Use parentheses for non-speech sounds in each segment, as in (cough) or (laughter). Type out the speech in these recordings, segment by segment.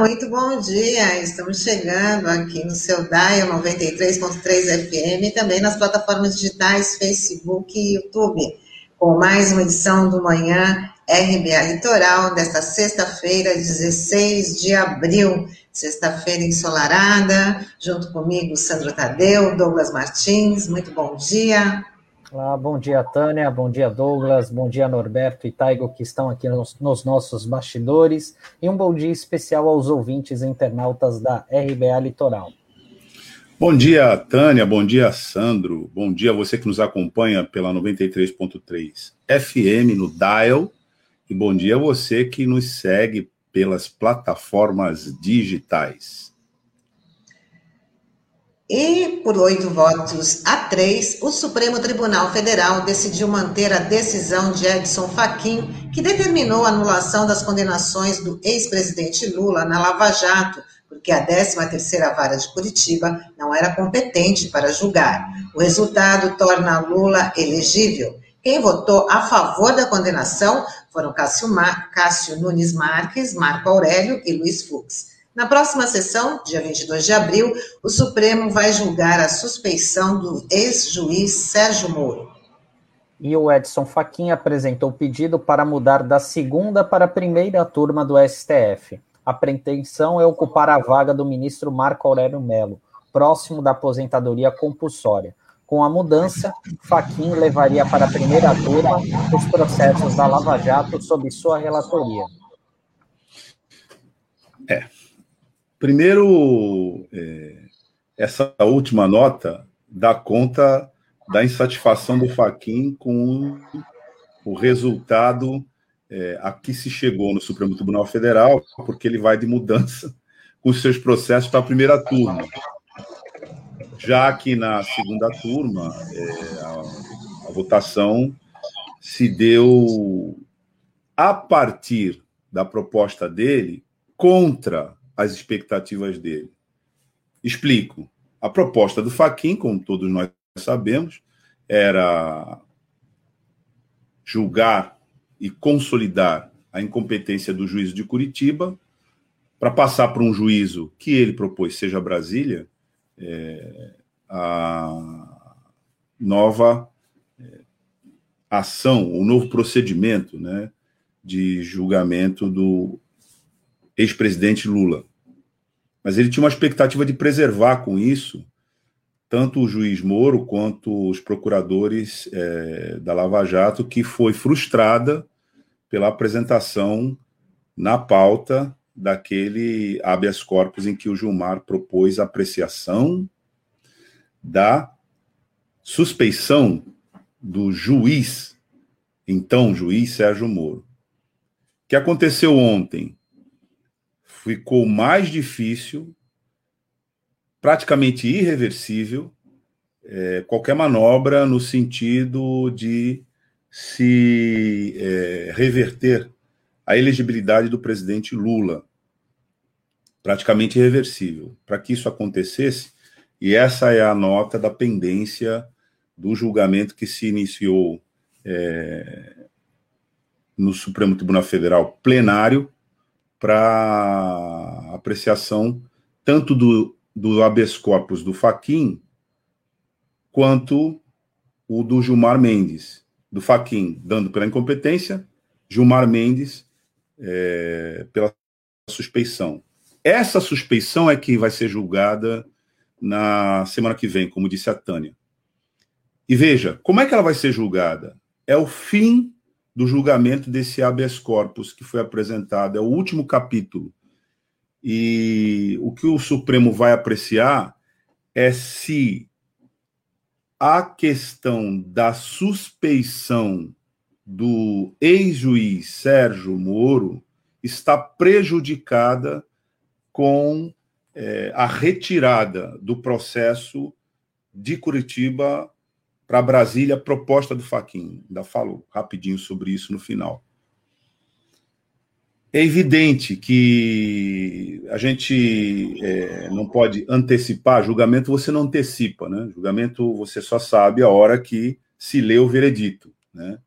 Muito bom dia. Estamos chegando aqui no seu Dial 93.3 FM e também nas plataformas digitais Facebook e YouTube, com mais uma edição do Manhã RBA Litoral desta sexta-feira, 16 de abril. Sexta-feira ensolarada, junto comigo Sandro Tadeu, Douglas Martins. Muito bom dia. Olá, bom dia, Tânia, bom dia, Douglas, bom dia, Norberto e Taigo, que estão aqui nos, nos, nossos bastidores, e um bom dia especial aos ouvintes e internautas da RBA Litoral. Bom dia, Tânia, bom dia, Sandro, bom dia a você que nos acompanha pela 93.3 FM no Dial, e bom dia a você que nos segue pelas plataformas digitais. E, por oito votos a três, o Supremo Tribunal Federal decidiu manter a decisão de Edson Fachin, que determinou a anulação das condenações do ex-presidente Lula na Lava Jato, porque a 13ª Vara de Curitiba não era competente para julgar. O resultado torna Lula elegível. Quem votou a favor da condenação foram Cássio, Mar... Cássio Nunes Marques, Marco Aurélio e Luiz Fux. Na próxima sessão, dia 22 de abril, o Supremo vai julgar a suspeição do ex-juiz Sérgio Moro. E o Edson Fachin apresentou pedido para mudar da segunda para a primeira turma do STF. A pretensão é ocupar a vaga do ministro Marco Aurélio Melo, próximo da aposentadoria compulsória. Com a mudança, Fachin levaria para a primeira turma os processos da Lava Jato sob sua relatoria. É, Primeiro, é, essa última nota dá conta da insatisfação do Faquin com o resultado é, a que se chegou no Supremo Tribunal Federal, porque ele vai de mudança com seus processos para a primeira turma. Já que na segunda turma, é, a, a votação se deu a partir da proposta dele contra as expectativas dele. Explico. A proposta do Faquin, como todos nós sabemos, era julgar e consolidar a incompetência do juízo de Curitiba para passar para um juízo que ele propôs, seja Brasília, é, a nova é, ação, o novo procedimento né, de julgamento do ex-presidente Lula. Mas ele tinha uma expectativa de preservar com isso tanto o juiz Moro quanto os procuradores é, da Lava Jato, que foi frustrada pela apresentação na pauta daquele habeas corpus em que o Gilmar propôs a apreciação da suspeição do juiz, então juiz Sérgio Moro. O que aconteceu ontem? Ficou mais difícil, praticamente irreversível, é, qualquer manobra no sentido de se é, reverter a elegibilidade do presidente Lula. Praticamente irreversível. Para que isso acontecesse, e essa é a nota da pendência do julgamento que se iniciou é, no Supremo Tribunal Federal plenário para apreciação tanto do, do habeas corpus do Faquin quanto o do Gilmar Mendes. Do Faquin dando pela incompetência, Gilmar Mendes é, pela suspeição. Essa suspeição é que vai ser julgada na semana que vem, como disse a Tânia. E veja, como é que ela vai ser julgada? É o fim do julgamento desse habeas corpus que foi apresentado. É o último capítulo. E o que o Supremo vai apreciar é se a questão da suspeição do ex-juiz Sérgio Moro está prejudicada com é, a retirada do processo de Curitiba para Brasília, proposta do Faquin. Ainda falo rapidinho sobre isso no final. É evidente que a gente é, não pode antecipar julgamento, você não antecipa, né? Julgamento você só sabe a hora que se lê o veredito, né?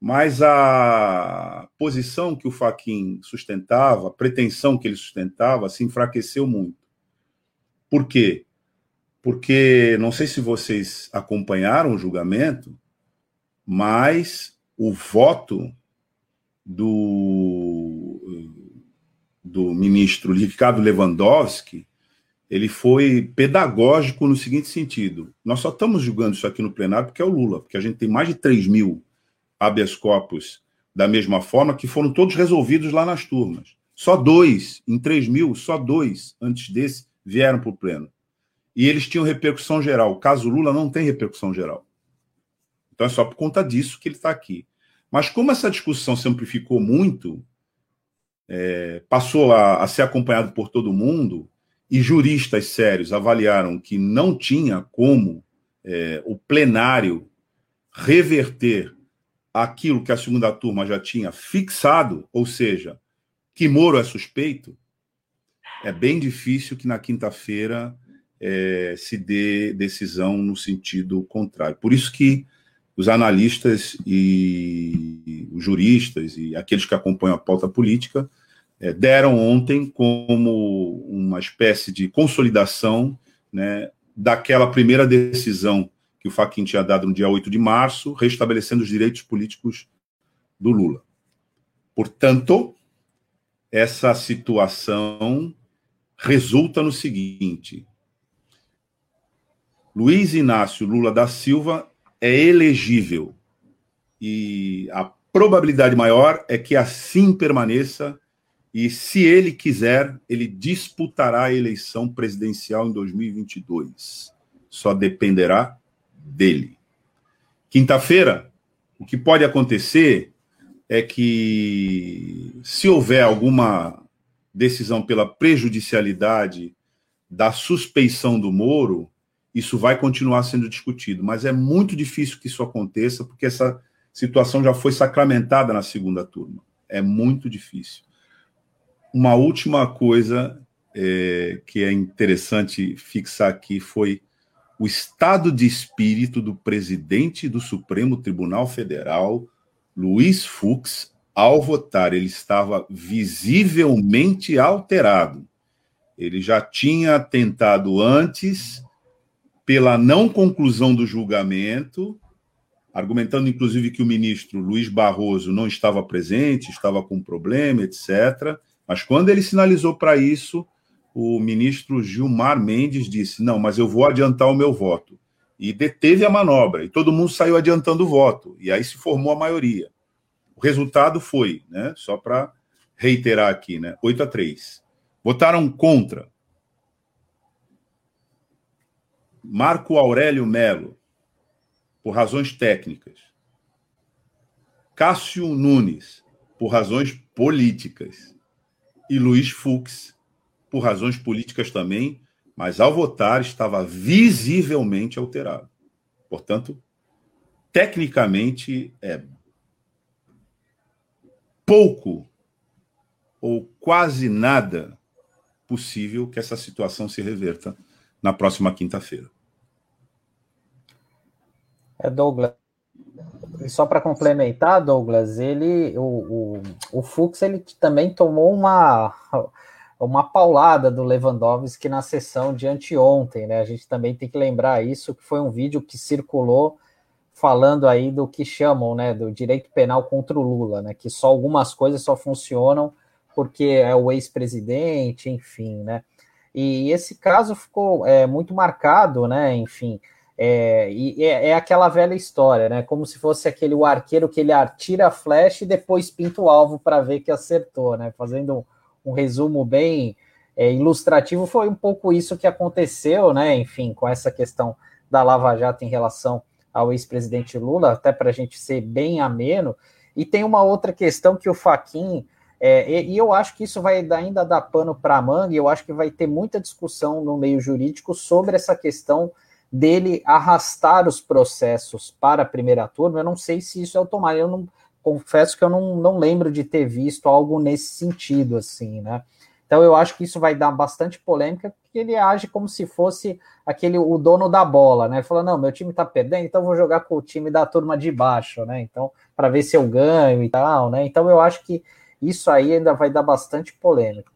Mas a posição que o Faquin sustentava, a pretensão que ele sustentava, se enfraqueceu muito. Por quê? Porque, não sei se vocês acompanharam o julgamento, mas o voto do, do ministro Ricardo Lewandowski ele foi pedagógico no seguinte sentido: nós só estamos julgando isso aqui no plenário porque é o Lula, porque a gente tem mais de 3 mil habeas corpus da mesma forma que foram todos resolvidos lá nas turmas. Só dois, em 3 mil, só dois antes desse vieram para o pleno. E eles tinham repercussão geral. O caso Lula não tem repercussão geral. Então é só por conta disso que ele está aqui. Mas como essa discussão se amplificou muito, é, passou a, a ser acompanhado por todo mundo, e juristas sérios avaliaram que não tinha como é, o plenário reverter aquilo que a segunda turma já tinha fixado, ou seja, que Moro é suspeito, é bem difícil que na quinta-feira é, se dê decisão no sentido contrário. Por isso que os analistas e os juristas e aqueles que acompanham a pauta política é, deram ontem como uma espécie de consolidação né, daquela primeira decisão que o Fachin tinha dado no dia 8 de março, restabelecendo os direitos políticos do Lula. Portanto, essa situação resulta no seguinte: Luiz Inácio Lula da Silva é elegível e a probabilidade maior é que assim permaneça e, se ele quiser, ele disputará a eleição presidencial em 2022. Só dependerá dele. Quinta-feira, o que pode acontecer é que, se houver alguma decisão pela prejudicialidade da suspeição do Moro, isso vai continuar sendo discutido. Mas é muito difícil que isso aconteça, porque essa situação já foi sacramentada na segunda turma. É muito difícil. Uma última coisa é, que é interessante fixar aqui foi o estado de espírito do presidente do Supremo Tribunal Federal, Luiz Fux, ao votar. Ele estava visivelmente alterado. Ele já tinha tentado antes, pela não conclusão do julgamento, argumentando inclusive que o ministro Luiz Barroso não estava presente, estava com problema, etc. Mas quando ele sinalizou para isso, o ministro Gilmar Mendes disse: não, mas eu vou adiantar o meu voto. E deteve a manobra, e todo mundo saiu adiantando o voto, e aí se formou a maioria. O resultado foi, né, só para reiterar aqui, né, 8 a 3. Votaram contra Marco Aurélio Melo, por razões técnicas. Cássio Nunes, por razões políticas e Luiz Fux, por razões políticas também, mas ao votar estava visivelmente alterado. Portanto, tecnicamente é pouco ou quase nada possível que essa situação se reverta na próxima quinta-feira. É, Douglas, e só para complementar, Douglas, ele, o, o, o Fux, ele também tomou uma, uma paulada do Lewandowski na sessão de anteontem, né? A gente também tem que lembrar isso, que foi um vídeo que circulou falando aí do que chamam, né, do direito penal contra o Lula, né? Que só algumas coisas só funcionam porque é o ex-presidente, enfim, né? E esse caso ficou é, muito marcado, né? Enfim, é, e é, é, aquela velha história, né? Como se fosse aquele o arqueiro que ele atira a flecha e depois pinta o alvo para ver que acertou, né? Fazendo um, um resumo bem é, ilustrativo, foi um pouco isso que aconteceu, né? Enfim, com essa questão da Lava Jato em relação ao ex-presidente Lula, até para a gente ser bem ameno. E tem uma outra questão que o Faquin é, e, e, eu acho que isso vai ainda dar pano para a manga, e eu acho que vai ter muita discussão no meio jurídico sobre essa questão dele arrastar os processos para a primeira turma. Eu não sei se isso é automático. Eu não confesso que eu não, não lembro de ter visto algo nesse sentido, assim, né? Então eu acho que isso vai dar bastante polêmica, porque ele age como se fosse aquele o dono da bola, né? Falando, não, meu time tá perdendo, então vou jogar com o time da turma de baixo, né? Então, para ver se eu ganho e tal, né? Então eu acho que isso aí ainda vai dar bastante polêmica.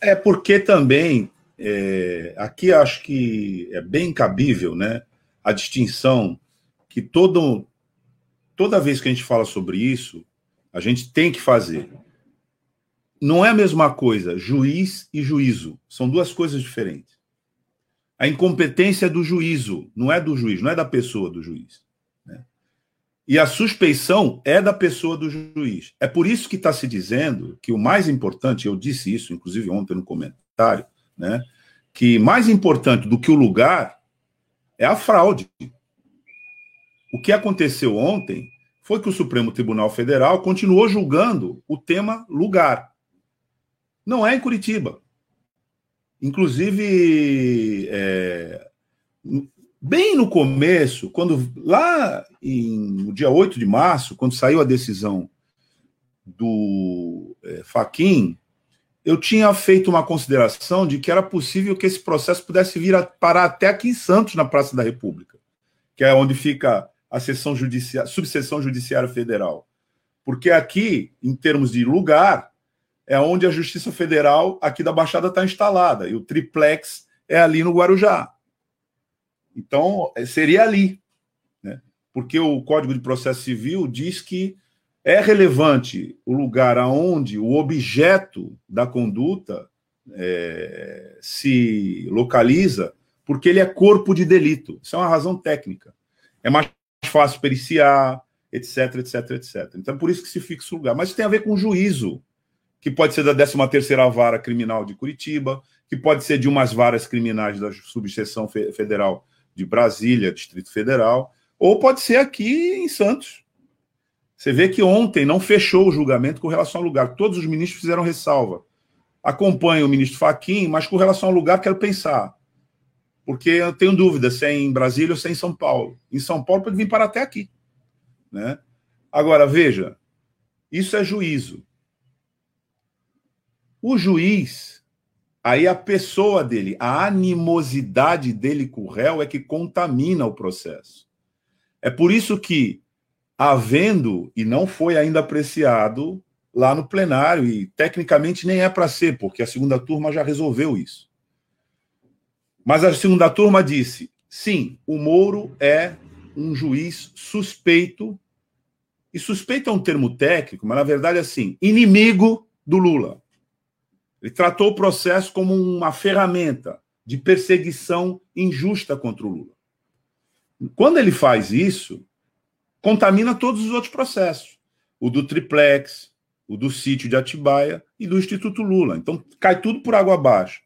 É porque também é, aqui acho que é bem cabível, né? A distinção que todo, toda vez que a gente fala sobre isso, a gente tem que fazer. Não é a mesma coisa, juiz e juízo. São duas coisas diferentes. A incompetência é do juízo, não é do juiz, não é da pessoa do juiz. Né? E a suspeição é da pessoa do juiz. É por isso que está se dizendo que o mais importante, eu disse isso, inclusive ontem no comentário, né, que mais importante do que o lugar é a fraude. O que aconteceu ontem foi que o Supremo Tribunal Federal continuou julgando o tema lugar. Não é em Curitiba. Inclusive, é, bem no começo, quando lá em, no dia 8 de março, quando saiu a decisão do é, Faquin, eu tinha feito uma consideração de que era possível que esse processo pudesse vir a parar até aqui em Santos, na Praça da República, que é onde fica a seção judiciária, subseção judiciária federal. Porque aqui, em termos de lugar, é onde a Justiça Federal aqui da Baixada está instalada, e o triplex é ali no Guarujá. Então, é, seria ali, né? porque o Código de Processo Civil diz que é relevante o lugar aonde o objeto da conduta é, se localiza, porque ele é corpo de delito. Isso é uma razão técnica. É mais fácil periciar, etc, etc, etc. Então, é por isso que se fixa o lugar. Mas tem a ver com juízo que pode ser da 13ª Vara Criminal de Curitiba, que pode ser de umas varas criminais da Subseção Federal de Brasília, Distrito Federal, ou pode ser aqui em Santos. Você vê que ontem não fechou o julgamento com relação ao lugar. Todos os ministros fizeram ressalva. Acompanho o ministro Faquim, mas com relação ao lugar quero pensar. Porque eu tenho dúvida se é em Brasília ou se é em São Paulo. Em São Paulo pode vir para até aqui. Né? Agora, veja, isso é juízo. O juiz, aí a pessoa dele, a animosidade dele com o réu é que contamina o processo. É por isso que, havendo, e não foi ainda apreciado lá no plenário, e tecnicamente nem é para ser, porque a segunda turma já resolveu isso. Mas a segunda turma disse: sim, o Moro é um juiz suspeito, e suspeito é um termo técnico, mas na verdade é assim, inimigo do Lula. Ele tratou o processo como uma ferramenta de perseguição injusta contra o Lula. Quando ele faz isso, contamina todos os outros processos. O do triplex, o do sítio de Atibaia e do Instituto Lula. Então cai tudo por água abaixo.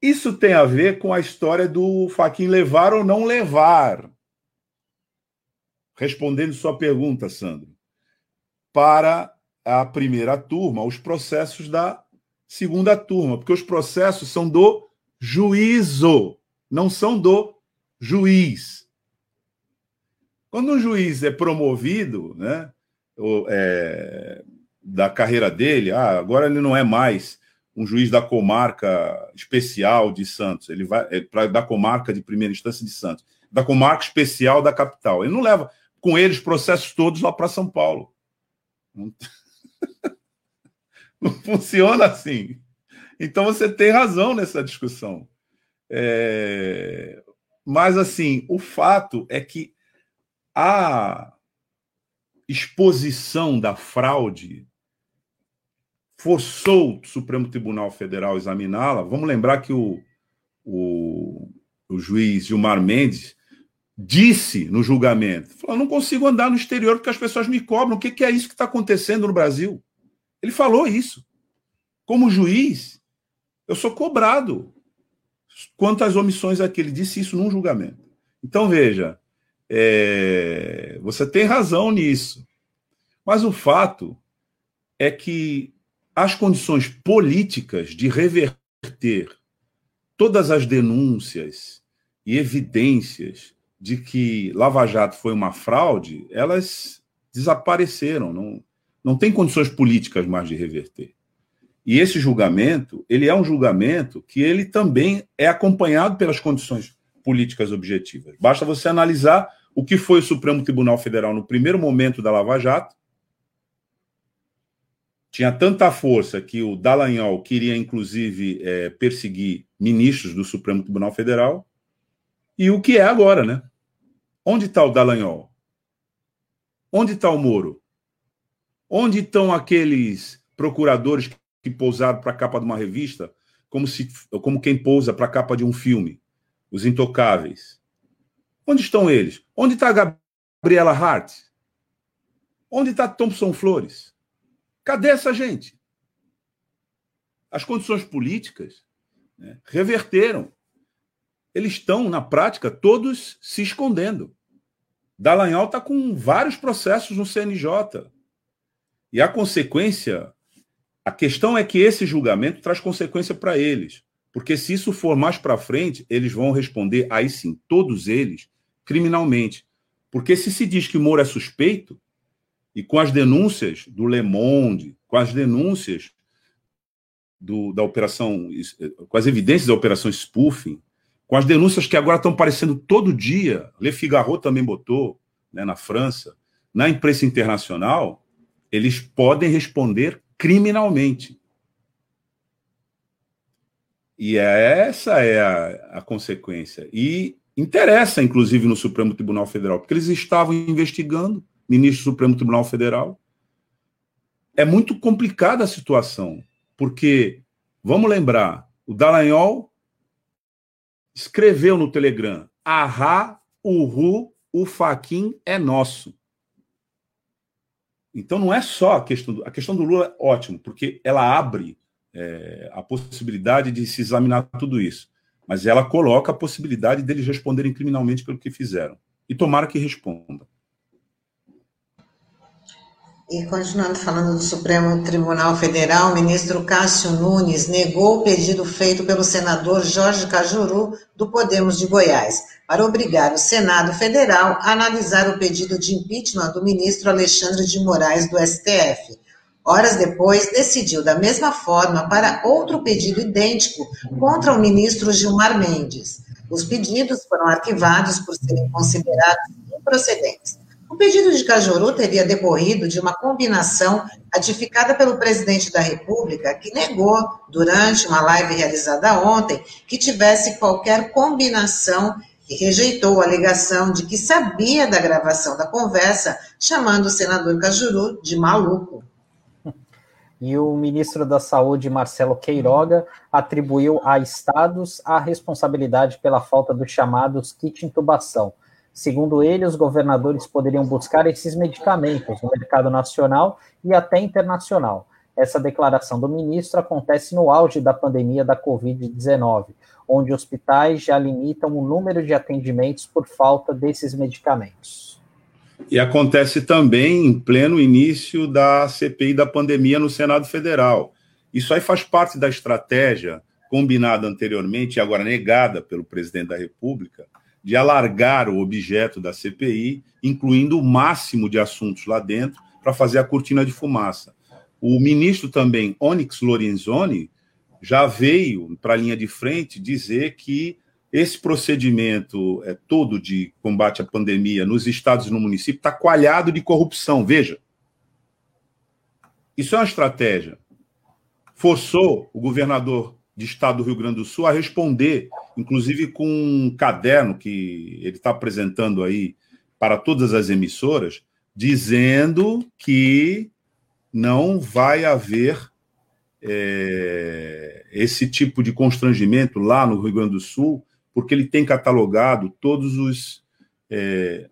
Isso tem a ver com a história do Faquin levar ou não levar. Respondendo sua pergunta, Sandro, para a primeira turma, os processos da segunda turma, porque os processos são do juízo, não são do juiz. Quando um juiz é promovido, né, ou, é, da carreira dele, ah, agora ele não é mais um juiz da comarca especial de Santos, ele vai é, para da comarca de primeira instância de Santos, da comarca especial da capital. Ele não leva com ele os processos todos lá para São Paulo. (laughs) Não funciona assim. Então você tem razão nessa discussão. É... Mas, assim, o fato é que a exposição da fraude forçou o Supremo Tribunal Federal a examiná-la. Vamos lembrar que o, o, o juiz Gilmar Mendes disse no julgamento: falou, não consigo andar no exterior porque as pessoas me cobram. O que, que é isso que está acontecendo no Brasil? Ele falou isso. Como juiz, eu sou cobrado quanto às omissões aqui. Ele disse isso num julgamento. Então, veja, é... você tem razão nisso. Mas o fato é que as condições políticas de reverter todas as denúncias e evidências de que Lava Jato foi uma fraude, elas desapareceram. Não, não tem condições políticas mais de reverter. E esse julgamento, ele é um julgamento que ele também é acompanhado pelas condições políticas objetivas. Basta você analisar o que foi o Supremo Tribunal Federal no primeiro momento da Lava Jato. Tinha tanta força que o Dallagnol queria, inclusive, é, perseguir ministros do Supremo Tribunal Federal. E o que é agora, né? Onde está o Dallagnol? Onde está o Moro? Onde estão aqueles procuradores que pousaram para a capa de uma revista, como, se, como quem pousa para a capa de um filme? Os intocáveis. Onde estão eles? Onde está a Gabriela Hart? Onde está Thompson Flores? Cadê essa gente? As condições políticas né, reverteram. Eles estão, na prática, todos se escondendo. Dallagnol está com vários processos no CNJ. E a consequência, a questão é que esse julgamento traz consequência para eles. Porque se isso for mais para frente, eles vão responder, aí sim, todos eles, criminalmente. Porque se se diz que Moro é suspeito, e com as denúncias do Le Monde, com as denúncias do, da operação, com as evidências da operação spoofing, com as denúncias que agora estão aparecendo todo dia, Le Figaro também botou, né, na França, na imprensa internacional, eles podem responder criminalmente. E essa é a, a consequência. E interessa, inclusive, no Supremo Tribunal Federal, porque eles estavam investigando, ministro do Supremo Tribunal Federal. É muito complicada a situação, porque, vamos lembrar, o Dallagnol escreveu no Telegram: Ahá, Uhu, o Faquin é nosso. Então não é só a questão do, a questão do Lula é ótimo, porque ela abre é, a possibilidade de se examinar tudo isso, mas ela coloca a possibilidade deles responderem criminalmente pelo que fizeram. E tomara que respondam. E continuando falando do Supremo Tribunal Federal, o ministro Cássio Nunes negou o pedido feito pelo senador Jorge Cajuru, do Podemos de Goiás, para obrigar o Senado Federal a analisar o pedido de impeachment do ministro Alexandre de Moraes, do STF. Horas depois, decidiu da mesma forma para outro pedido idêntico contra o ministro Gilmar Mendes. Os pedidos foram arquivados por serem considerados improcedentes. O pedido de Cajuru teria decorrido de uma combinação ratificada pelo presidente da República, que negou, durante uma live realizada ontem, que tivesse qualquer combinação e rejeitou a alegação de que sabia da gravação da conversa, chamando o senador Cajuru de maluco. E o ministro da Saúde, Marcelo Queiroga, atribuiu a estados a responsabilidade pela falta dos chamados kit intubação Segundo ele, os governadores poderiam buscar esses medicamentos no mercado nacional e até internacional. Essa declaração do ministro acontece no auge da pandemia da Covid-19, onde hospitais já limitam o número de atendimentos por falta desses medicamentos. E acontece também em pleno início da CPI da pandemia no Senado Federal. Isso aí faz parte da estratégia combinada anteriormente e agora negada pelo presidente da República de alargar o objeto da CPI, incluindo o máximo de assuntos lá dentro, para fazer a cortina de fumaça. O ministro também, Onyx Lorenzoni, já veio para a linha de frente dizer que esse procedimento é, todo de combate à pandemia nos estados e no município está coalhado de corrupção. Veja. Isso é uma estratégia. Forçou o governador de Estado do Rio Grande do Sul a responder, inclusive com um caderno que ele está apresentando aí para todas as emissoras, dizendo que não vai haver é, esse tipo de constrangimento lá no Rio Grande do Sul, porque ele tem catalogado todos os, é,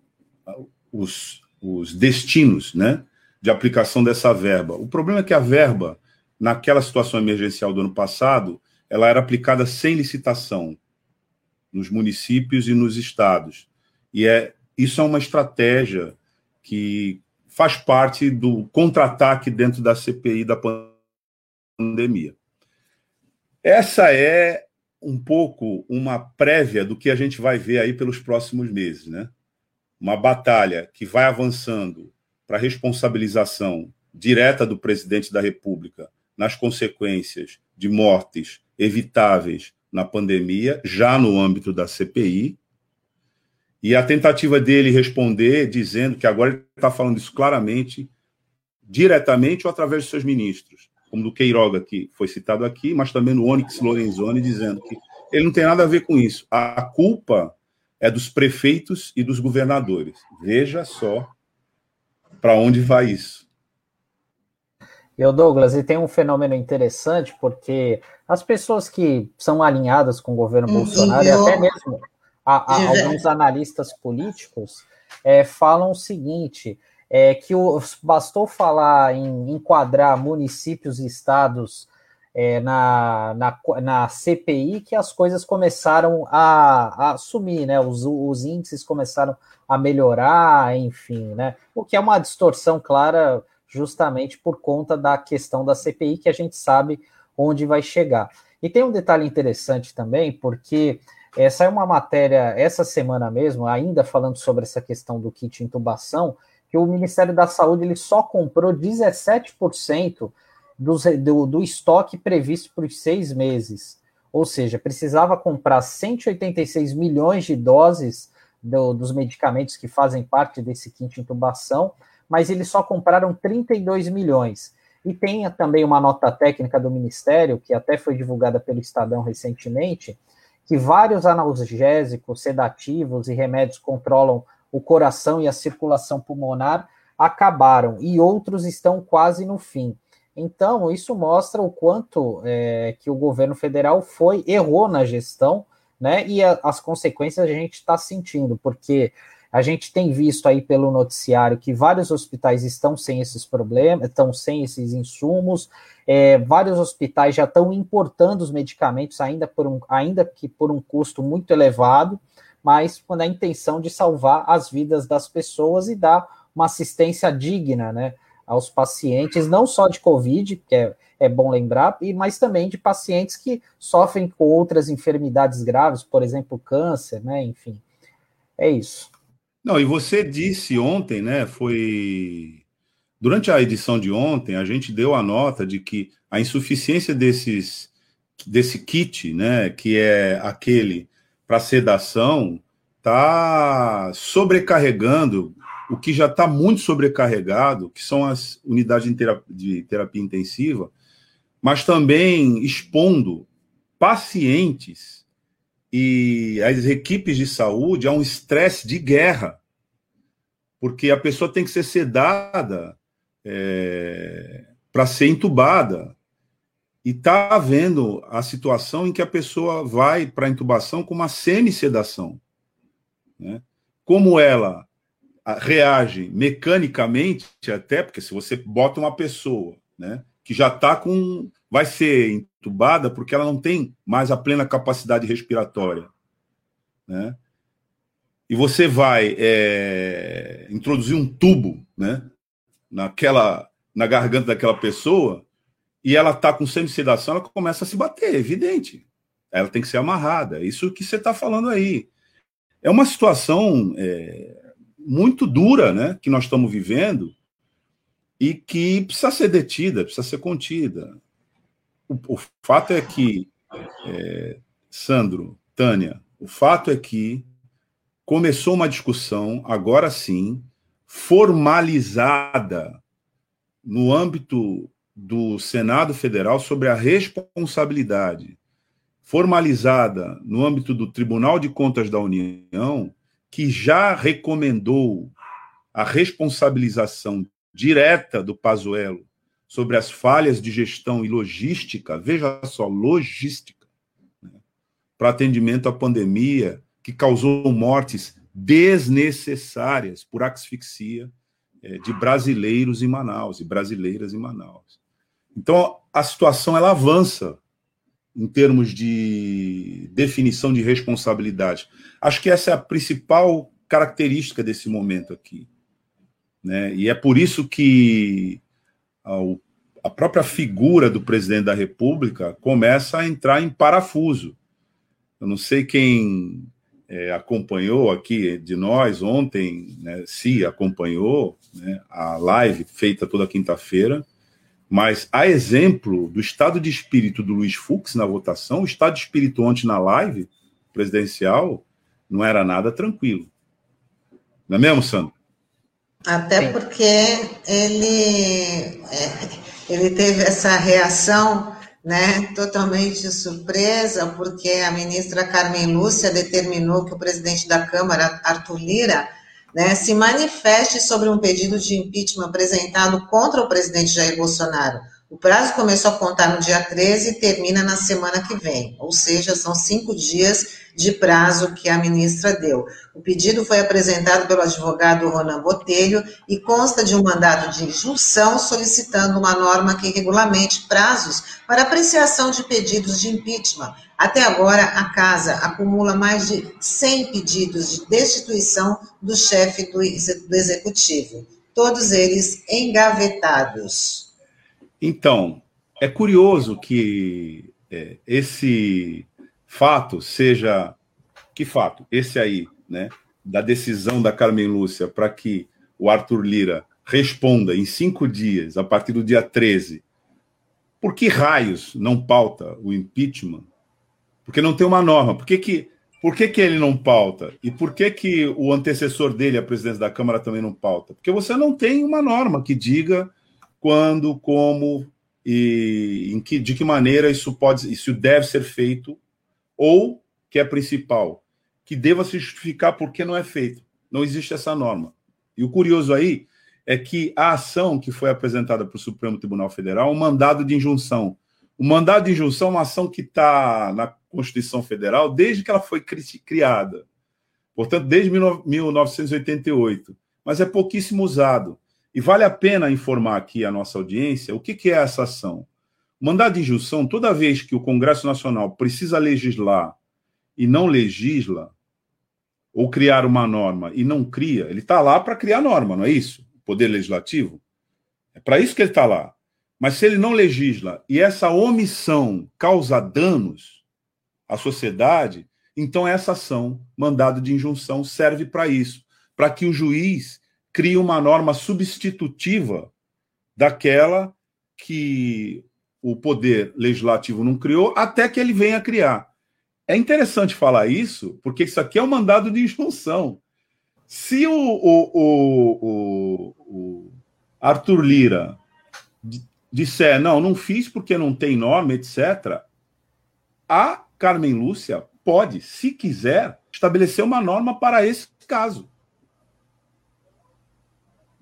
os, os destinos né, de aplicação dessa verba. O problema é que a verba, naquela situação emergencial do ano passado, ela era aplicada sem licitação nos municípios e nos estados. E é isso é uma estratégia que faz parte do contra-ataque dentro da CPI da pandemia. Essa é um pouco uma prévia do que a gente vai ver aí pelos próximos meses, né? Uma batalha que vai avançando para a responsabilização direta do presidente da República nas consequências de mortes evitáveis na pandemia, já no âmbito da CPI, e a tentativa dele responder dizendo que agora ele está falando isso claramente, diretamente ou através dos seus ministros, como do Queiroga, que foi citado aqui, mas também no Onyx Lorenzoni, dizendo que ele não tem nada a ver com isso. A culpa é dos prefeitos e dos governadores. Veja só para onde vai isso. E Douglas, e tem um fenômeno interessante, porque as pessoas que são alinhadas com o governo uhum. Bolsonaro, e até mesmo a, a, alguns analistas políticos, é, falam o seguinte: é, que o, bastou falar em enquadrar municípios e estados é, na, na, na, CPI que as coisas começaram a, a sumir, né? Os, os índices começaram a melhorar, enfim, né? O que é uma distorção clara justamente por conta da questão da CPI, que a gente sabe onde vai chegar. E tem um detalhe interessante também, porque é, saiu uma matéria essa semana mesmo, ainda falando sobre essa questão do kit intubação, que o Ministério da Saúde ele só comprou 17% do, do, do estoque previsto por seis meses. Ou seja, precisava comprar 186 milhões de doses do, dos medicamentos que fazem parte desse kit intubação mas eles só compraram 32 milhões. E tem também uma nota técnica do Ministério, que até foi divulgada pelo Estadão recentemente, que vários analgésicos, sedativos e remédios controlam o coração e a circulação pulmonar acabaram, e outros estão quase no fim. Então, isso mostra o quanto é, que o governo federal foi, errou na gestão, né? E a, as consequências a gente está sentindo, porque a gente tem visto aí pelo noticiário que vários hospitais estão sem esses problemas, estão sem esses insumos, é, vários hospitais já estão importando os medicamentos, ainda, por um, ainda que por um custo muito elevado, mas com a intenção de salvar as vidas das pessoas e dar uma assistência digna né, aos pacientes, não só de Covid, que é, é bom lembrar, mas também de pacientes que sofrem com outras enfermidades graves, por exemplo, câncer, né? Enfim, é isso. Não, e você disse ontem, né? Foi. Durante a edição de ontem, a gente deu a nota de que a insuficiência desses, desse kit, né? Que é aquele para sedação, está sobrecarregando o que já está muito sobrecarregado, que são as unidades de terapia, de terapia intensiva, mas também expondo pacientes e as equipes de saúde a um estresse de guerra, porque a pessoa tem que ser sedada é, para ser entubada. E está havendo a situação em que a pessoa vai para a intubação com uma semi-sedação. Né? Como ela reage mecanicamente, até porque se você bota uma pessoa né, que já está com vai ser entubada porque ela não tem mais a plena capacidade respiratória. Né? E você vai é, introduzir um tubo né, naquela, na garganta daquela pessoa e ela está com semi-sedação, ela começa a se bater, evidente. Ela tem que ser amarrada. É isso que você está falando aí. É uma situação é, muito dura né, que nós estamos vivendo e que precisa ser detida, precisa ser contida. O, o fato é que, é, Sandro, Tânia, o fato é que começou uma discussão, agora sim, formalizada no âmbito do Senado Federal sobre a responsabilidade, formalizada no âmbito do Tribunal de Contas da União, que já recomendou a responsabilização direta do Pazuello sobre as falhas de gestão e logística, veja só, logística, né, para atendimento à pandemia, que causou mortes desnecessárias por asfixia é, de brasileiros em Manaus e brasileiras em Manaus. Então, a situação ela avança em termos de definição de responsabilidade. Acho que essa é a principal característica desse momento aqui. Né? E é por isso que a, própria figura do presidente da República começa a entrar em parafuso. Eu não sei quem é, acompanhou aqui de nós ontem, né, se acompanhou né, a live feita toda quinta-feira, Mas, a exemplo do estado de espírito do Luiz Fux na votação, o estado de espírito ontem na live presidencial não era nada tranquilo. Não é mesmo, Sandro? Até Sim. porque ele, é, ele teve essa reação né, totalmente surpresa, porque a ministra Carmen Lúcia determinou que o presidente da Câmara, Arthur Lira, né, se manifeste sobre um pedido de impeachment apresentado contra o presidente Jair Bolsonaro. O prazo começou a contar no dia 13 e termina na semana que vem, ou seja, são cinco dias de prazo que a ministra deu. O pedido foi apresentado pelo advogado Ronan Botelho e consta de um mandado de injunção solicitando uma norma que regulamente prazos para apreciação de pedidos de impeachment. Até agora, a Casa acumula mais de 100 pedidos de destituição do chefe do Executivo, todos eles engavetados. Então, é curioso que é, esse fato seja. Que fato? Esse aí, né? Da decisão da Carmen Lúcia para que o Arthur Lira responda em cinco dias, a partir do dia 13, por que raios não pauta o impeachment? Porque não tem uma norma. Por que, que, por que, que ele não pauta? E por que, que o antecessor dele, a presidência da Câmara, também não pauta? Porque você não tem uma norma que diga quando, como e em que, de que maneira isso pode, isso deve ser feito ou, que é principal, que deva se justificar por que não é feito. Não existe essa norma. E o curioso aí é que a ação que foi apresentada para o Supremo Tribunal Federal um mandado de injunção. O mandado de injunção é uma ação que está na Constituição Federal desde que ela foi criada. Portanto, desde 1988. Mas é pouquíssimo usado. E vale a pena informar aqui a nossa audiência o que, que é essa ação. Mandado de injunção, toda vez que o Congresso Nacional precisa legislar e não legisla, ou criar uma norma e não cria, ele está lá para criar norma, não é isso? O Poder Legislativo. É para isso que ele está lá. Mas se ele não legisla e essa omissão causa danos à sociedade, então essa ação, mandado de injunção, serve para isso para que o juiz crie uma norma substitutiva daquela que o poder legislativo não criou, até que ele venha criar. É interessante falar isso, porque isso aqui é um mandado de injunção. Se o, o, o, o Arthur Lira disser, não, não fiz porque não tem norma, etc., a Carmen Lúcia pode, se quiser, estabelecer uma norma para esse caso.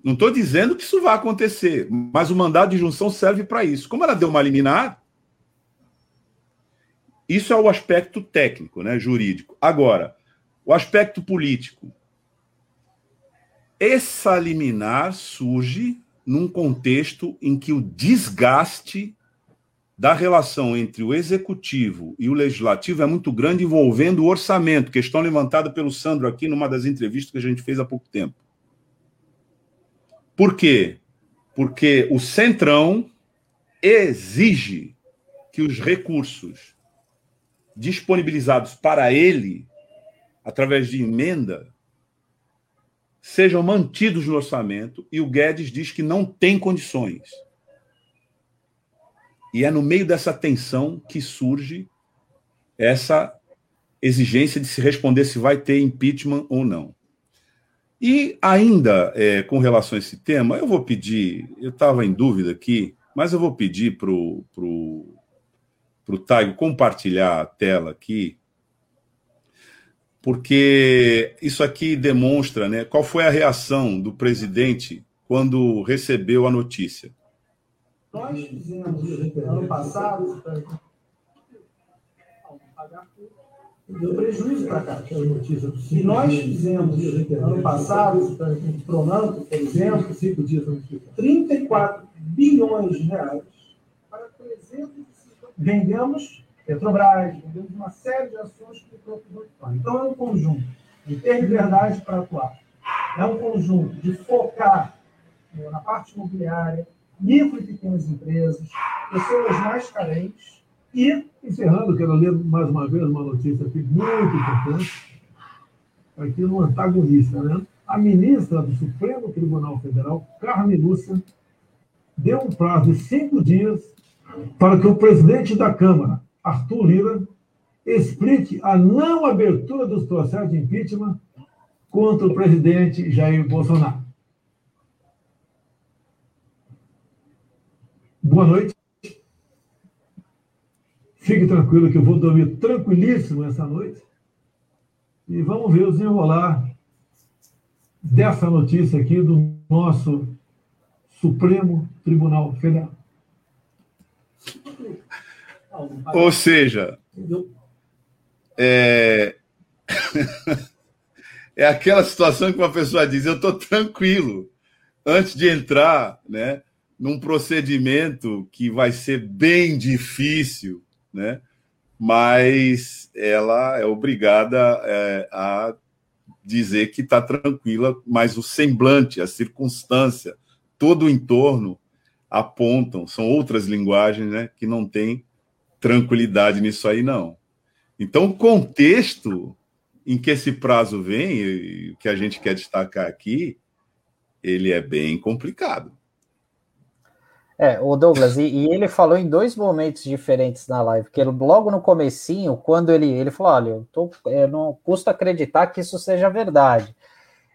Não estou dizendo que isso vai acontecer, mas o mandado de junção serve para isso. Como ela deu uma liminar, isso é o aspecto técnico, né, jurídico. Agora, o aspecto político. Essa liminar surge num contexto em que o desgaste da relação entre o executivo e o legislativo é muito grande, envolvendo o orçamento, questão levantada pelo Sandro aqui numa das entrevistas que a gente fez há pouco tempo. Por quê? Porque o Centrão exige que os recursos disponibilizados para ele, através de emenda, sejam mantidos no orçamento e o Guedes diz que não tem condições. E é no meio dessa tensão que surge essa exigência de se responder se vai ter impeachment ou não. E ainda é, com relação a esse tema, eu vou pedir, eu estava em dúvida aqui, mas eu vou pedir para o pro, pro Taigo compartilhar a tela aqui, porque isso aqui demonstra né, qual foi a reação do presidente quando recebeu a notícia. Nós fizemos ano passado deu prejuízo para cá. E nós fizemos, ano passado, Pronampo, por exemplo, 34 bilhões de reais para 350. Vendemos Petrobras, vendemos uma série de ações que o próprio Então, é um conjunto de ter liberdade para atuar. É um conjunto de focar na parte imobiliária, micro e pequenas empresas, pessoas mais carentes, e, encerrando, quero ler mais uma vez uma notícia aqui muito importante, aqui no antagonista, né? A ministra do Supremo Tribunal Federal, Carmen Lúcia, deu um prazo de cinco dias para que o presidente da Câmara, Arthur Lira, explique a não abertura dos processos de impeachment contra o presidente Jair Bolsonaro. Boa noite. Fique tranquilo que eu vou dormir tranquilíssimo essa noite. E vamos ver o desenrolar dessa notícia aqui do nosso Supremo Tribunal Federal. Ou seja, é... (laughs) é aquela situação que uma pessoa diz: eu estou tranquilo antes de entrar, né, num procedimento que vai ser bem difícil, né? Mas ela é obrigada é, a dizer que está tranquila, mas o semblante, a circunstância, todo o entorno apontam, são outras linguagens, né, que não tem tranquilidade nisso aí, não. Então, o contexto em que esse prazo vem, que a gente quer destacar aqui, ele é bem complicado. É, o Douglas, e, e, ele falou em dois momentos diferentes na live, que ele, logo no comecinho, quando ele, ele falou, olha, eu, tô, eu não custa acreditar que isso seja verdade.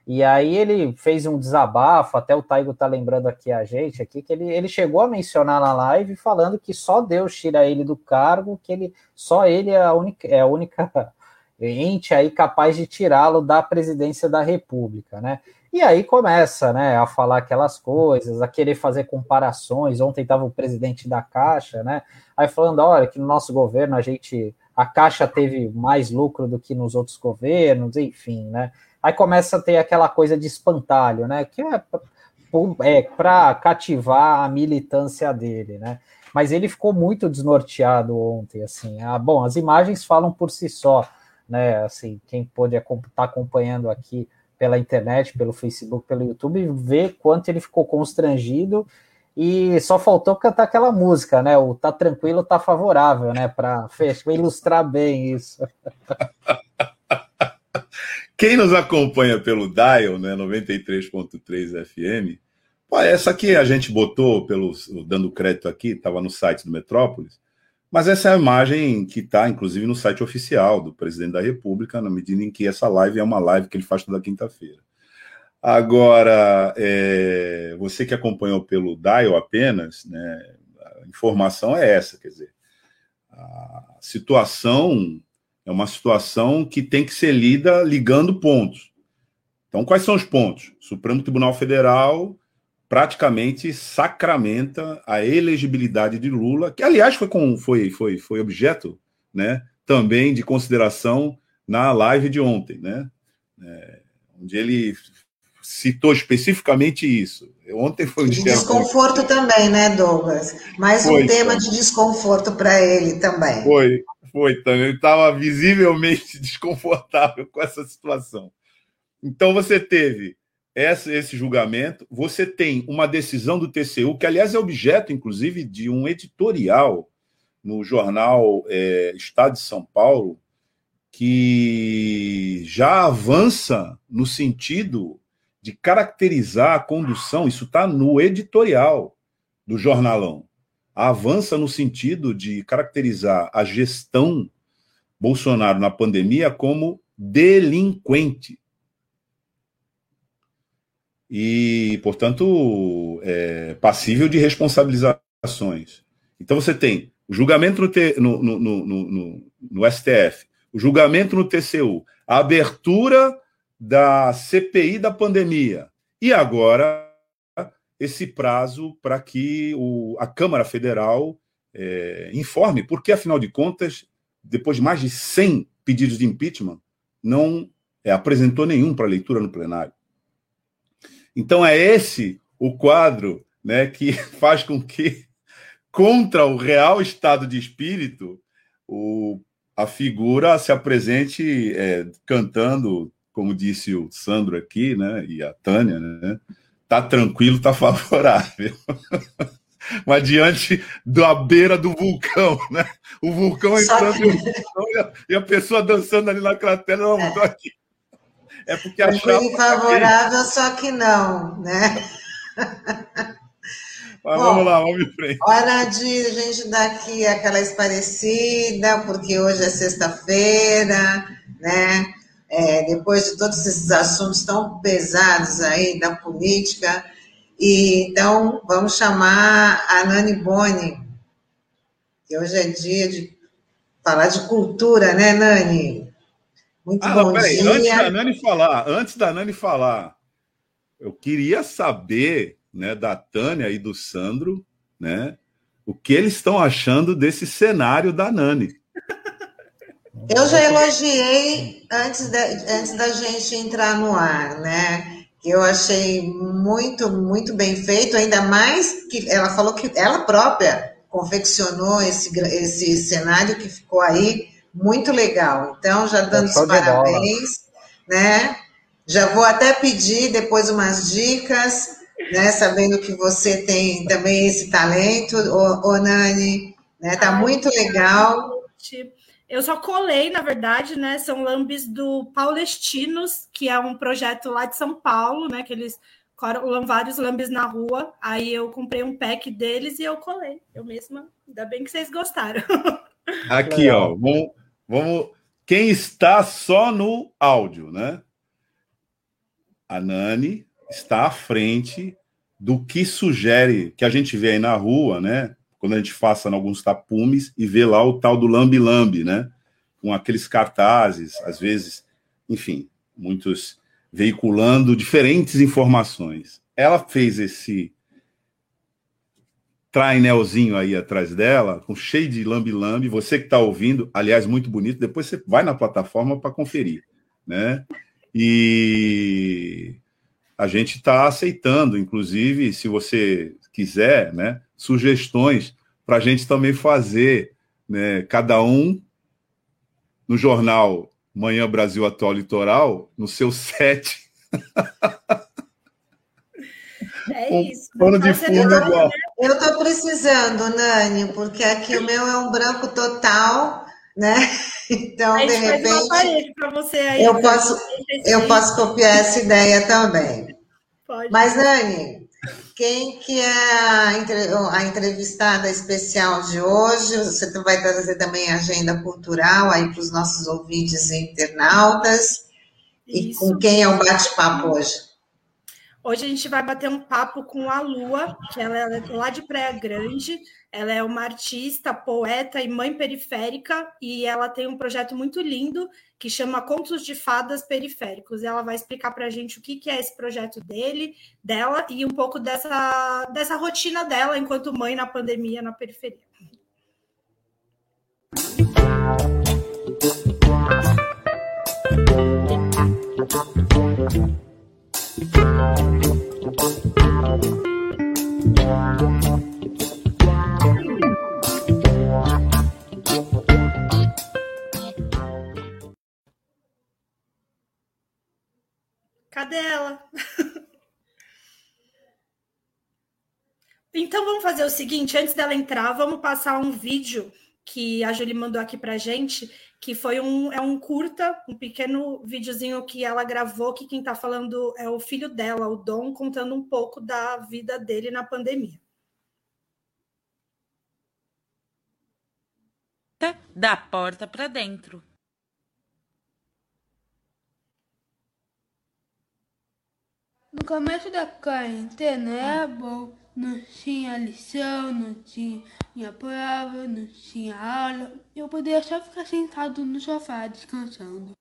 E aí ele fez um desabafo, até o Taigo tá lembrando aqui a gente aqui, que ele, ele chegou a mencionar na live falando que só Deus tira ele do cargo, que ele só ele é a única, é a única (laughs) ente aí capaz de tirá-lo da presidência da República, né? E aí começa, né, a falar aquelas coisas, a querer fazer comparações. Ontem estava o presidente da Caixa, né? Aí falando, olha, que no nosso governo a gente a Caixa teve mais lucro do que nos outros governos, enfim, né? Aí começa a ter aquela coisa de espantalho, né? Que é, é para cativar a militância dele, né? Mas ele ficou muito desnorteado ontem, assim. Ah, bom, as imagens falam por si só, né? Assim, quem pode estar tá acompanhando aqui pela internet, pelo Facebook, pelo YouTube, ver quanto ele ficou constrangido e só faltou cantar aquela música, né? O tá tranquilo, tá favorável, né? Para ilustrar bem isso. (laughs) Quem nos acompanha pelo Dial, né, 93.3 FM, essa aqui a gente botou pelo dando crédito aqui, estava no site do Metrópolis, mas essa é a imagem que está, inclusive, no site oficial do presidente da República, na medida em que essa live é uma live que ele faz toda quinta-feira. Agora, é, você que acompanhou pelo Dial apenas, né, a informação é essa, quer dizer, a situação é uma situação que tem que ser lida ligando pontos. Então, quais são os pontos? O Supremo Tribunal Federal praticamente sacramenta a elegibilidade de Lula, que aliás foi, com, foi, foi, foi objeto né, também de consideração na live de ontem, né, é, onde ele citou especificamente isso. Ontem foi um de desconforto também, né, Douglas? Mais foi, um tema de desconforto para ele também. Foi, foi também. Ele estava visivelmente (laughs) desconfortável com essa situação. Então você teve esse julgamento. Você tem uma decisão do TCU, que, aliás, é objeto, inclusive, de um editorial no jornal é, Estado de São Paulo, que já avança no sentido de caracterizar a condução, isso está no editorial do jornalão, avança no sentido de caracterizar a gestão Bolsonaro na pandemia como delinquente e, portanto, é, passível de responsabilizações. Então, você tem o julgamento no, T, no, no, no, STF, o julgamento no TCU, a abertura da CPI da pandemia e agora esse prazo para que o, a Câmara Federal é, informe, porque, afinal de contas, depois de mais de 100 pedidos de impeachment, não é, apresentou nenhum para leitura no plenário. Então é esse o quadro né, que (laughs) faz com que, contra o real estado de espírito, o, a figura se apresente é, cantando, como disse o Sandro aqui, né, e a Tânia, né, tá tranquilo, tá (laughs) favorável. (laughs) Mas diante da beira do vulcão, né? O vulcão entrando que... e a pessoa dançando ali na cratera, não, é. aqui é porque a chapa. Tá favorável, só que não, né? (laughs) Mas Bom, vamos lá, vamos em frente. Hora de a gente dar aqui aquela esparecida, porque hoje é sexta-feira, né? É, depois de todos esses assuntos tão pesados aí da política. E, então, vamos chamar a Nani Boni, que hoje é dia de falar de cultura, né, Nani? Muito ah, bom peraí, dia. Antes da Nani falar, antes da Nani falar, eu queria saber né, da Tânia e do Sandro, né, o que eles estão achando desse cenário da Nani. Eu já elogiei antes, de, antes da gente entrar no ar, né? Eu achei muito, muito bem feito, ainda mais que ela falou que ela própria confeccionou esse, esse cenário que ficou aí muito legal. Então, já dando os parabéns, né? Já vou até pedir depois umas dicas né? Sabendo que você tem também esse talento, ô, ô Nani, né? Tá muito legal. Eu só colei, na verdade, né? São lambes do Paulestinos, que é um projeto lá de São Paulo, né? Que eles colam vários lambes na rua. Aí eu comprei um pack deles e eu colei. Eu mesma. Ainda bem que vocês gostaram. Aqui, ó. Vamos, vamos. Quem está só no áudio, né? A Nani, está à frente do que sugere, que a gente vê aí na rua, né? Quando a gente faça em alguns tapumes e vê lá o tal do lambi-lambi, né? Com aqueles cartazes, às vezes, enfim, muitos veiculando diferentes informações. Ela fez esse trainelzinho aí atrás dela, com cheio de lambi-lambi. Você que está ouvindo, aliás, muito bonito. Depois você vai na plataforma para conferir, né? E a gente está aceitando, inclusive, se você quiser, né, sugestões para a gente também fazer, né, cada um no jornal Manhã Brasil Atual Litoral, no seu set. (laughs) É isso. Um pano de fundo igual. Eu estou precisando, Nani, porque aqui o meu é um branco total, né? (laughs) Então, de repente, aí, eu posso, eu posso copiar essa ideia também. Pode. Mas, Nani, quem que é a, entrevistada especial de hoje? Você vai trazer também a agenda cultural aí para os nossos ouvintes e internautas. Isso. E com quem é o bate-papo hoje? Hoje a gente vai bater um papo com a Lua, que ela é lá de Praia Grande. Ela é uma artista, poeta e mãe periférica, e ela tem um projeto muito lindo que chama Contos de Fadas Periféricos. Ela vai explicar para a gente o que, é esse projeto dele, dela, e um pouco dessa, dessa rotina dela enquanto mãe na pandemia na periferia. Cadê ela? então vamos fazer o seguinte, antes dela entrar, vamos passar um vídeo que a Julie mandou aqui pra gente, que foi um, é um curta, um pequeno videozinho que ela gravou, que quem está falando é o filho dela, o Dom, contando um pouco da vida dele na pandemia. Da porta para dentro. No começo da quarentena era bom não tinha lição, não tinha prova, não tinha aula. Eu podia só ficar sentado no sofá descansando.